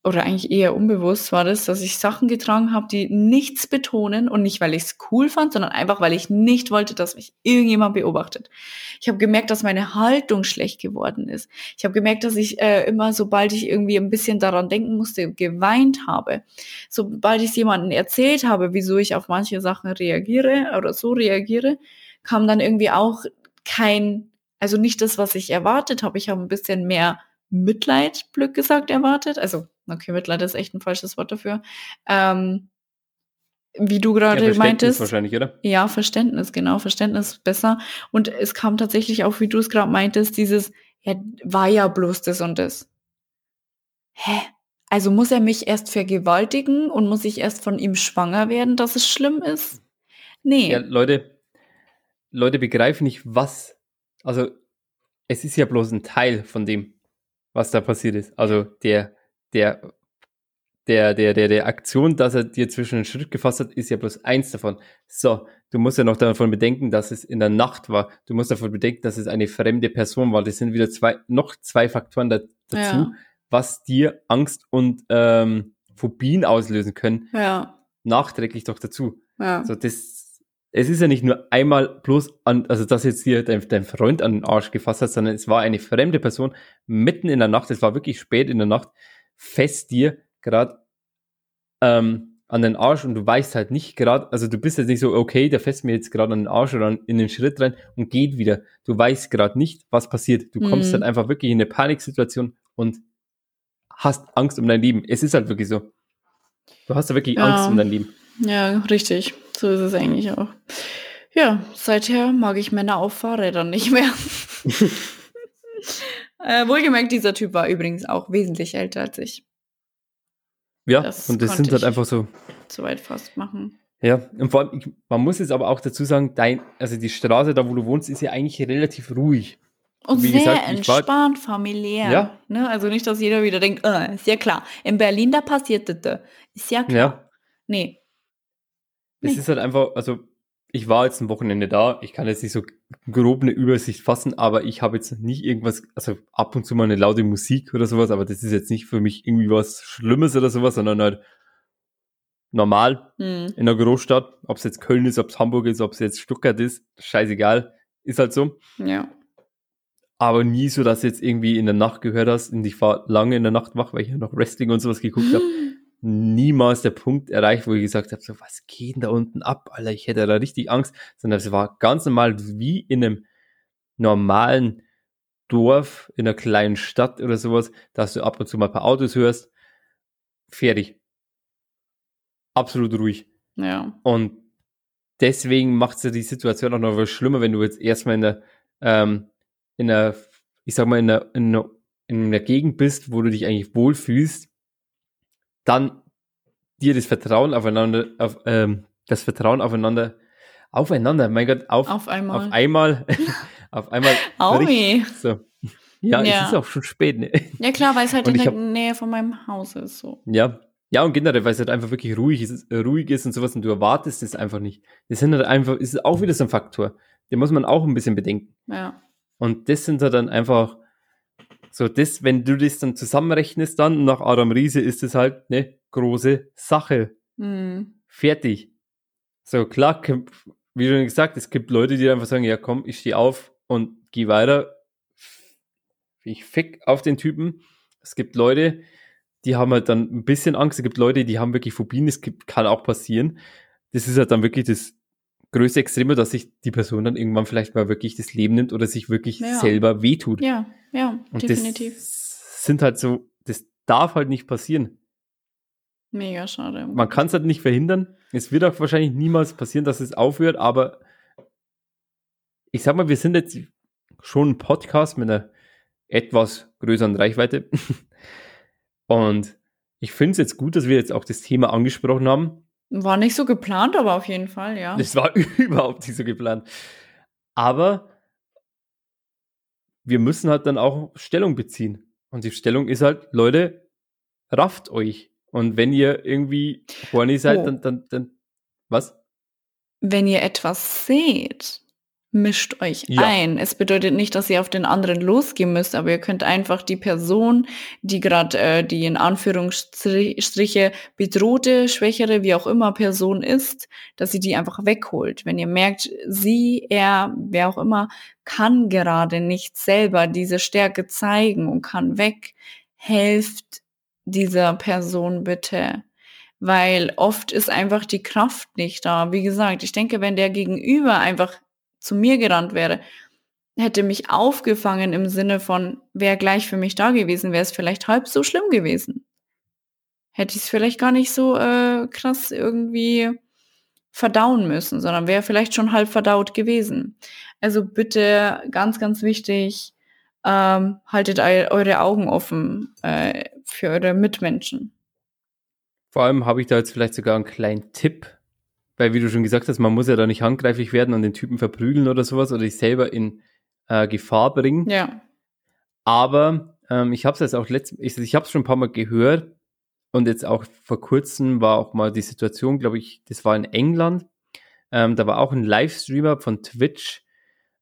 oder eigentlich eher unbewusst war das, dass ich Sachen getragen habe, die nichts betonen und nicht, weil ich es cool fand, sondern einfach, weil ich nicht wollte, dass mich irgendjemand beobachtet. Ich habe gemerkt, dass meine Haltung schlecht geworden ist. Ich habe gemerkt, dass ich äh, immer, sobald ich irgendwie ein bisschen daran denken musste, geweint habe. Sobald ich jemandem erzählt habe, wieso ich auf manche Sachen reagiere oder so reagiere, kam dann irgendwie auch kein, also nicht das, was ich erwartet habe. Ich habe ein bisschen mehr Mitleid, Glück gesagt, erwartet. Also okay, Mitleid ist echt ein falsches Wort dafür. Ähm, wie du gerade ja, meintest. wahrscheinlich, oder? Ja, Verständnis, genau, Verständnis besser. Und es kam tatsächlich auch, wie du es gerade meintest, dieses, ja, war ja bloß das und das. Hä? Also muss er mich erst vergewaltigen und muss ich erst von ihm schwanger werden, dass es schlimm ist? Nee. Ja, Leute, Leute begreifen nicht, was. Also, es ist ja bloß ein Teil von dem, was da passiert ist. Also, der der, der, der, der, der Aktion, dass er dir zwischen den Schritt gefasst hat, ist ja bloß eins davon. So, du musst ja noch davon bedenken, dass es in der Nacht war. Du musst davon bedenken, dass es eine fremde Person war. Das sind wieder zwei, noch zwei Faktoren da, dazu, ja. was dir Angst und ähm, Phobien auslösen können. Ja. Nachträglich doch dazu. Ja. So, das, es ist ja nicht nur einmal bloß an, also dass jetzt hier dein, dein Freund an den Arsch gefasst hat, sondern es war eine fremde Person mitten in der Nacht. Es war wirklich spät in der Nacht fest dir gerade ähm, an den Arsch und du weißt halt nicht gerade, also du bist jetzt nicht so, okay, der fässt mir jetzt gerade an den Arsch oder in den Schritt rein und geht wieder. Du weißt gerade nicht, was passiert. Du kommst Mhm. dann einfach wirklich in eine Paniksituation und hast Angst um dein Leben. Es ist halt wirklich so. Du hast da wirklich Ja. Angst um dein Leben. Ja, richtig. So ist es eigentlich auch. Ja, seither mag ich Männer auf Fahrrädern nicht mehr. äh, wohlgemerkt, dieser Typ war übrigens auch wesentlich älter als ich. Ja, Das und das sind halt einfach so, Soweit fast machen. Ja, und vor allem, ich, man muss jetzt aber auch dazu sagen, dein, also die Straße, da wo du wohnst, ist ja eigentlich relativ ruhig. Und Wie sehr gesagt, ich war- entspannt, familiär. Ja. Ne? Also nicht, dass jeder wieder denkt, äh, ist ja klar. In Berlin, da passiert das. da. Ist ja klar. Ja, Nee. es Nee. ist halt einfach, also ich war jetzt ein Wochenende da, ich kann jetzt nicht so grob eine Übersicht fassen, aber ich habe jetzt nicht irgendwas, also ab und zu mal eine laute Musik oder sowas, aber das ist jetzt nicht für mich irgendwie was Schlimmes oder sowas, sondern halt normal Hm. in einer Großstadt, ob es jetzt Köln ist, ob es Hamburg ist, ob es jetzt Stuttgart ist, scheißegal, ist halt so. Ja. aber nie so, dass du jetzt irgendwie in der Nacht gehört hast und ich war lange in der Nacht wach, weil ich ja noch Wrestling und sowas geguckt habe. Niemals der Punkt erreicht, wo ich gesagt habe, so, was geht denn da unten ab, Alter, ich hätte da richtig Angst, sondern es war ganz normal wie in einem normalen Dorf, in einer kleinen Stadt oder sowas, dass du ab und zu mal ein paar Autos hörst. Fertig. Absolut ruhig. Ja. Und deswegen macht es ja die Situation auch noch was schlimmer, wenn du jetzt erstmal in der, ähm, in der, ich sag mal, in der, in der, in der Gegend bist, wo du dich eigentlich wohlfühlst, dann dir das Vertrauen aufeinander, auf, ähm, das Vertrauen aufeinander, aufeinander, mein Gott, auf, Auf einmal. auf einmal, auf einmal. So. Ja, Ja. es ist auch schon spät, ne? Ja klar, weil es halt Und in der hab- Nähe von meinem Haus ist. So. Ja. Ja, und generell, weil es halt einfach wirklich ruhig ist, ruhig ist und sowas und du erwartest es einfach nicht. Das sind halt einfach, ist auch wieder so ein Faktor. Den muss man auch ein bisschen bedenken. Ja. Und das sind halt dann einfach so, das, wenn du das dann zusammenrechnest, dann nach Adam Riese ist es halt eine große Sache. Hm. Fertig. So, klar, wie schon gesagt, es gibt Leute, die einfach sagen, ja komm, ich stehe auf und gehe weiter. Ich fick auf den Typen. Es gibt Leute, die haben halt dann ein bisschen Angst. Es gibt Leute, die haben wirklich Phobien. Es gibt, kann auch passieren. Das ist halt dann wirklich das größte Extreme, dass sich die Person dann irgendwann vielleicht mal wirklich das Leben nimmt oder sich wirklich Ja. selber wehtut. Ja, ja, Und definitiv. das sind halt so, das darf halt nicht passieren. Mega schade. Man kann es halt nicht verhindern. Es wird auch wahrscheinlich niemals passieren, dass es aufhört, aber ich sag mal, wir sind jetzt schon ein Podcast mit einer etwas größeren Reichweite. Und ich finde es jetzt gut, dass wir jetzt auch das Thema angesprochen haben. War nicht so geplant, aber auf jeden Fall, ja. Das war überhaupt nicht so geplant. Aber wir müssen halt dann auch Stellung beziehen. Und die Stellung ist halt, Leute, rafft euch. Und wenn ihr irgendwie horny seid, Oh. dann, dann, dann, was? Wenn ihr etwas seht, mischt euch Ja. ein. Es bedeutet nicht, dass ihr auf den anderen losgehen müsst, aber ihr könnt einfach die Person, die gerade äh, die in Anführungsstriche bedrohte, schwächere, wie auch immer Person ist, dass ihr die einfach wegholt. Wenn ihr merkt, sie, er, wer auch immer, kann gerade nicht selber diese Stärke zeigen und kann weg, helft dieser Person bitte weil oft ist einfach die Kraft nicht da. Wie gesagt, ich denke, wenn der Gegenüber einfach zu mir gerannt wäre, hätte mich aufgefangen im Sinne von, wäre gleich für mich da gewesen, wäre es vielleicht halb so schlimm gewesen. Hätte ich es vielleicht gar nicht so äh, krass irgendwie verdauen müssen, sondern wäre vielleicht schon halb verdaut gewesen. Also bitte, ganz, ganz wichtig, ähm, haltet eu eure Augen offen äh, für eure Mitmenschen. Vor allem habe ich da jetzt vielleicht sogar einen kleinen Tipp, weil wie du schon gesagt hast, man muss ja da nicht handgreiflich werden und den Typen verprügeln oder sowas oder sich selber in äh, Gefahr bringen. Ja. Aber ähm, ich habe es jetzt auch letzt, ich, ich habe es schon ein paar Mal gehört und jetzt auch vor kurzem war auch mal die Situation, glaube ich, das war in England. Ähm, da war auch ein Livestreamer von Twitch,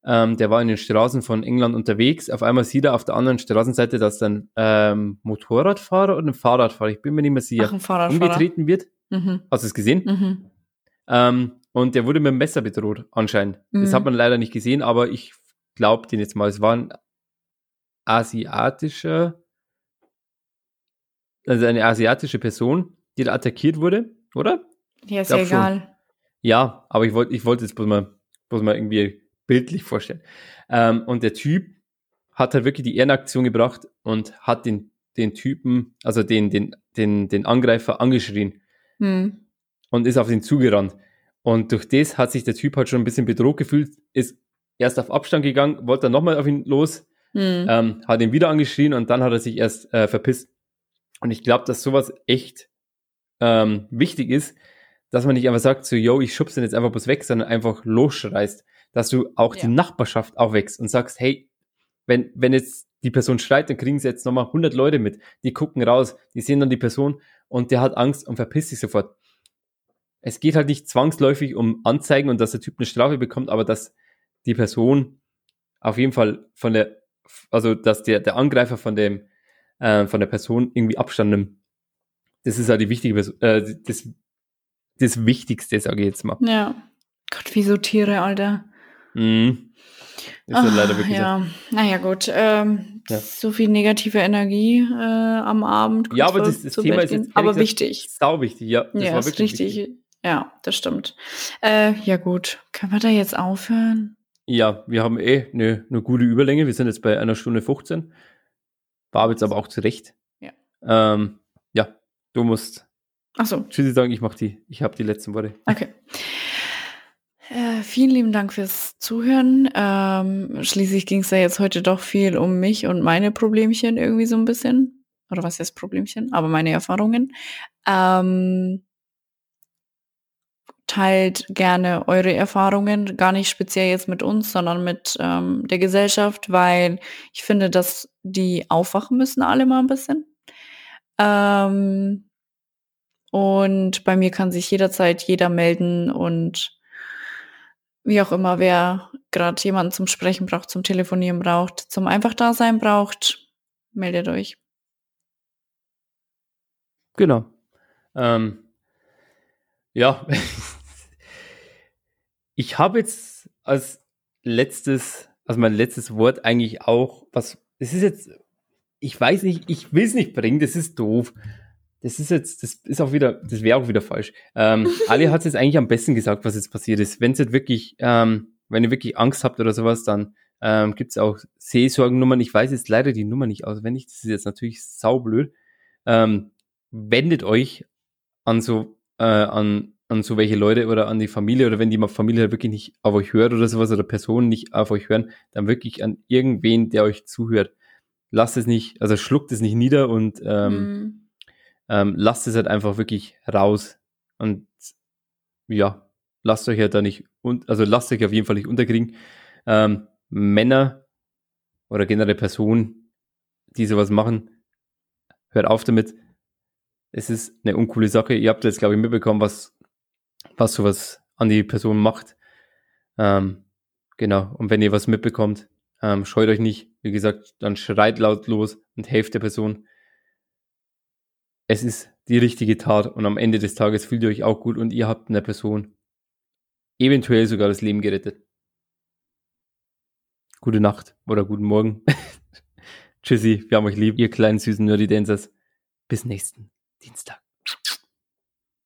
ähm, der war in den Straßen von England unterwegs. Auf einmal sieht er auf der anderen Straßenseite, dass dann ähm, Motorradfahrer oder ein Fahrradfahrer, ich bin mir nicht mehr sicher, Ach, umgetreten wird. Mhm. Hast du es gesehen? Mhm. Ähm, und der wurde mit dem Messer bedroht, anscheinend. Das Mhm. hat man leider nicht gesehen, aber ich glaube den jetzt mal. Es war ein asiatischer, also eine asiatische Person, die da attackiert wurde oder? Ja, ist ja egal. Schon. Ja, aber ich wollte ich wollte es bloß mal, bloß mal irgendwie bildlich vorstellen. Ähm, und der Typ hat halt wirklich die Ehrenaktion gebracht und hat den, den Typen, also den, den, den, den Angreifer angeschrien hm. Und ist auf ihn zugerannt. Und durch das hat sich der Typ halt schon ein bisschen bedroht gefühlt, ist erst auf Abstand gegangen, wollte dann nochmal auf ihn los, hm. ähm, hat ihn wieder angeschrien und dann hat er sich erst äh, verpisst. Und ich glaube, dass sowas echt ähm, wichtig ist, dass man nicht einfach sagt, so, yo, ich schubse den jetzt einfach bloß weg, sondern einfach losschreist, dass du auch ja. die Nachbarschaft aufwächst und sagst, hey, wenn, wenn jetzt die Person schreit, dann kriegen sie jetzt nochmal 100 Leute mit, die gucken raus, die sehen dann die Person und der hat Angst und verpisst sich sofort. Es geht halt nicht zwangsläufig um Anzeigen und dass der Typ eine Strafe bekommt, aber dass die Person auf jeden Fall von der, also dass der, der Angreifer von dem, äh, von der Person irgendwie Abstand nimmt. Das ist halt die wichtige, äh, das, das Wichtigste, sage ich jetzt mal. Ja. Gott, wie so Tiere, Alter. Mhm. Ist Ach, leider wirklich ja. So. Naja, gut. Ähm, ja. So viel negative Energie äh, am Abend. Ja, aber das, das Thema Bett ist jetzt aber wichtig. Sau wichtig, ja. Das ja, war ist richtig. Wichtig. Ja, das stimmt. Äh, ja, gut. Können wir da jetzt aufhören? Ja, wir haben eh eine, eine gute Überlänge. Wir sind jetzt bei einer Stunde 15. War jetzt aber auch zurecht. Ja. Ähm, ja, du musst. Ach so. Tschüssi sagen, ich mach die. Ich habe die letzten Worte. Okay. Äh, vielen lieben Dank fürs Zuhören. Ähm, schließlich ging es ja jetzt heute doch viel um mich und meine Problemchen irgendwie so ein bisschen. Oder was heißt Problemchen? Aber meine Erfahrungen. Ähm, teilt gerne eure Erfahrungen, gar nicht speziell jetzt mit uns, sondern mit ähm, der Gesellschaft, weil ich finde, dass die aufwachen müssen alle mal ein bisschen. Ähm, und bei mir kann sich jederzeit jeder melden und wie auch immer, wer gerade jemanden zum Sprechen braucht, zum Telefonieren braucht, zum einfach Dasein braucht, meldet euch. Genau. Ähm, ja, ich habe jetzt als letztes, also mein letztes Wort eigentlich auch, was, es ist jetzt, ich weiß nicht, ich will es nicht bringen, das ist doof das ist jetzt, das ist auch wieder, das wäre auch wieder falsch. Ähm, Ali hat es jetzt eigentlich am besten gesagt, was jetzt passiert ist. Wenn es jetzt wirklich, ähm, wenn ihr wirklich Angst habt oder sowas, dann ähm, gibt es auch Seelsorgennummern. Ich weiß jetzt leider die Nummer nicht auswendig. Das ist jetzt natürlich saublöd. Ähm, wendet euch an so, äh, an, an so welche Leute oder an die Familie oder wenn die Familie halt wirklich nicht auf euch hört oder sowas oder Personen nicht auf euch hören, dann wirklich an irgendwen, der euch zuhört. Lasst es nicht, also schluckt es nicht nieder und ähm, mm ähm, lasst es halt einfach wirklich raus. Und ja, lasst euch halt da nicht, und, also lasst euch auf jeden Fall nicht unterkriegen. Ähm, Männer oder generell Personen, die sowas machen, hört auf damit. Es ist eine uncoole Sache. Ihr habt jetzt, glaube ich, mitbekommen, was, was sowas an die Person macht. Ähm, genau. Und wenn ihr was mitbekommt, ähm, scheut euch nicht. Wie gesagt, dann schreit laut los und helft der Person es ist die richtige Tat und am Ende des Tages fühlt ihr euch auch gut und ihr habt einer Person eventuell sogar das Leben gerettet. Gute Nacht oder guten Morgen. Tschüssi, wir haben euch lieb, ihr kleinen süßen Nerdy Dancers. Bis nächsten Dienstag.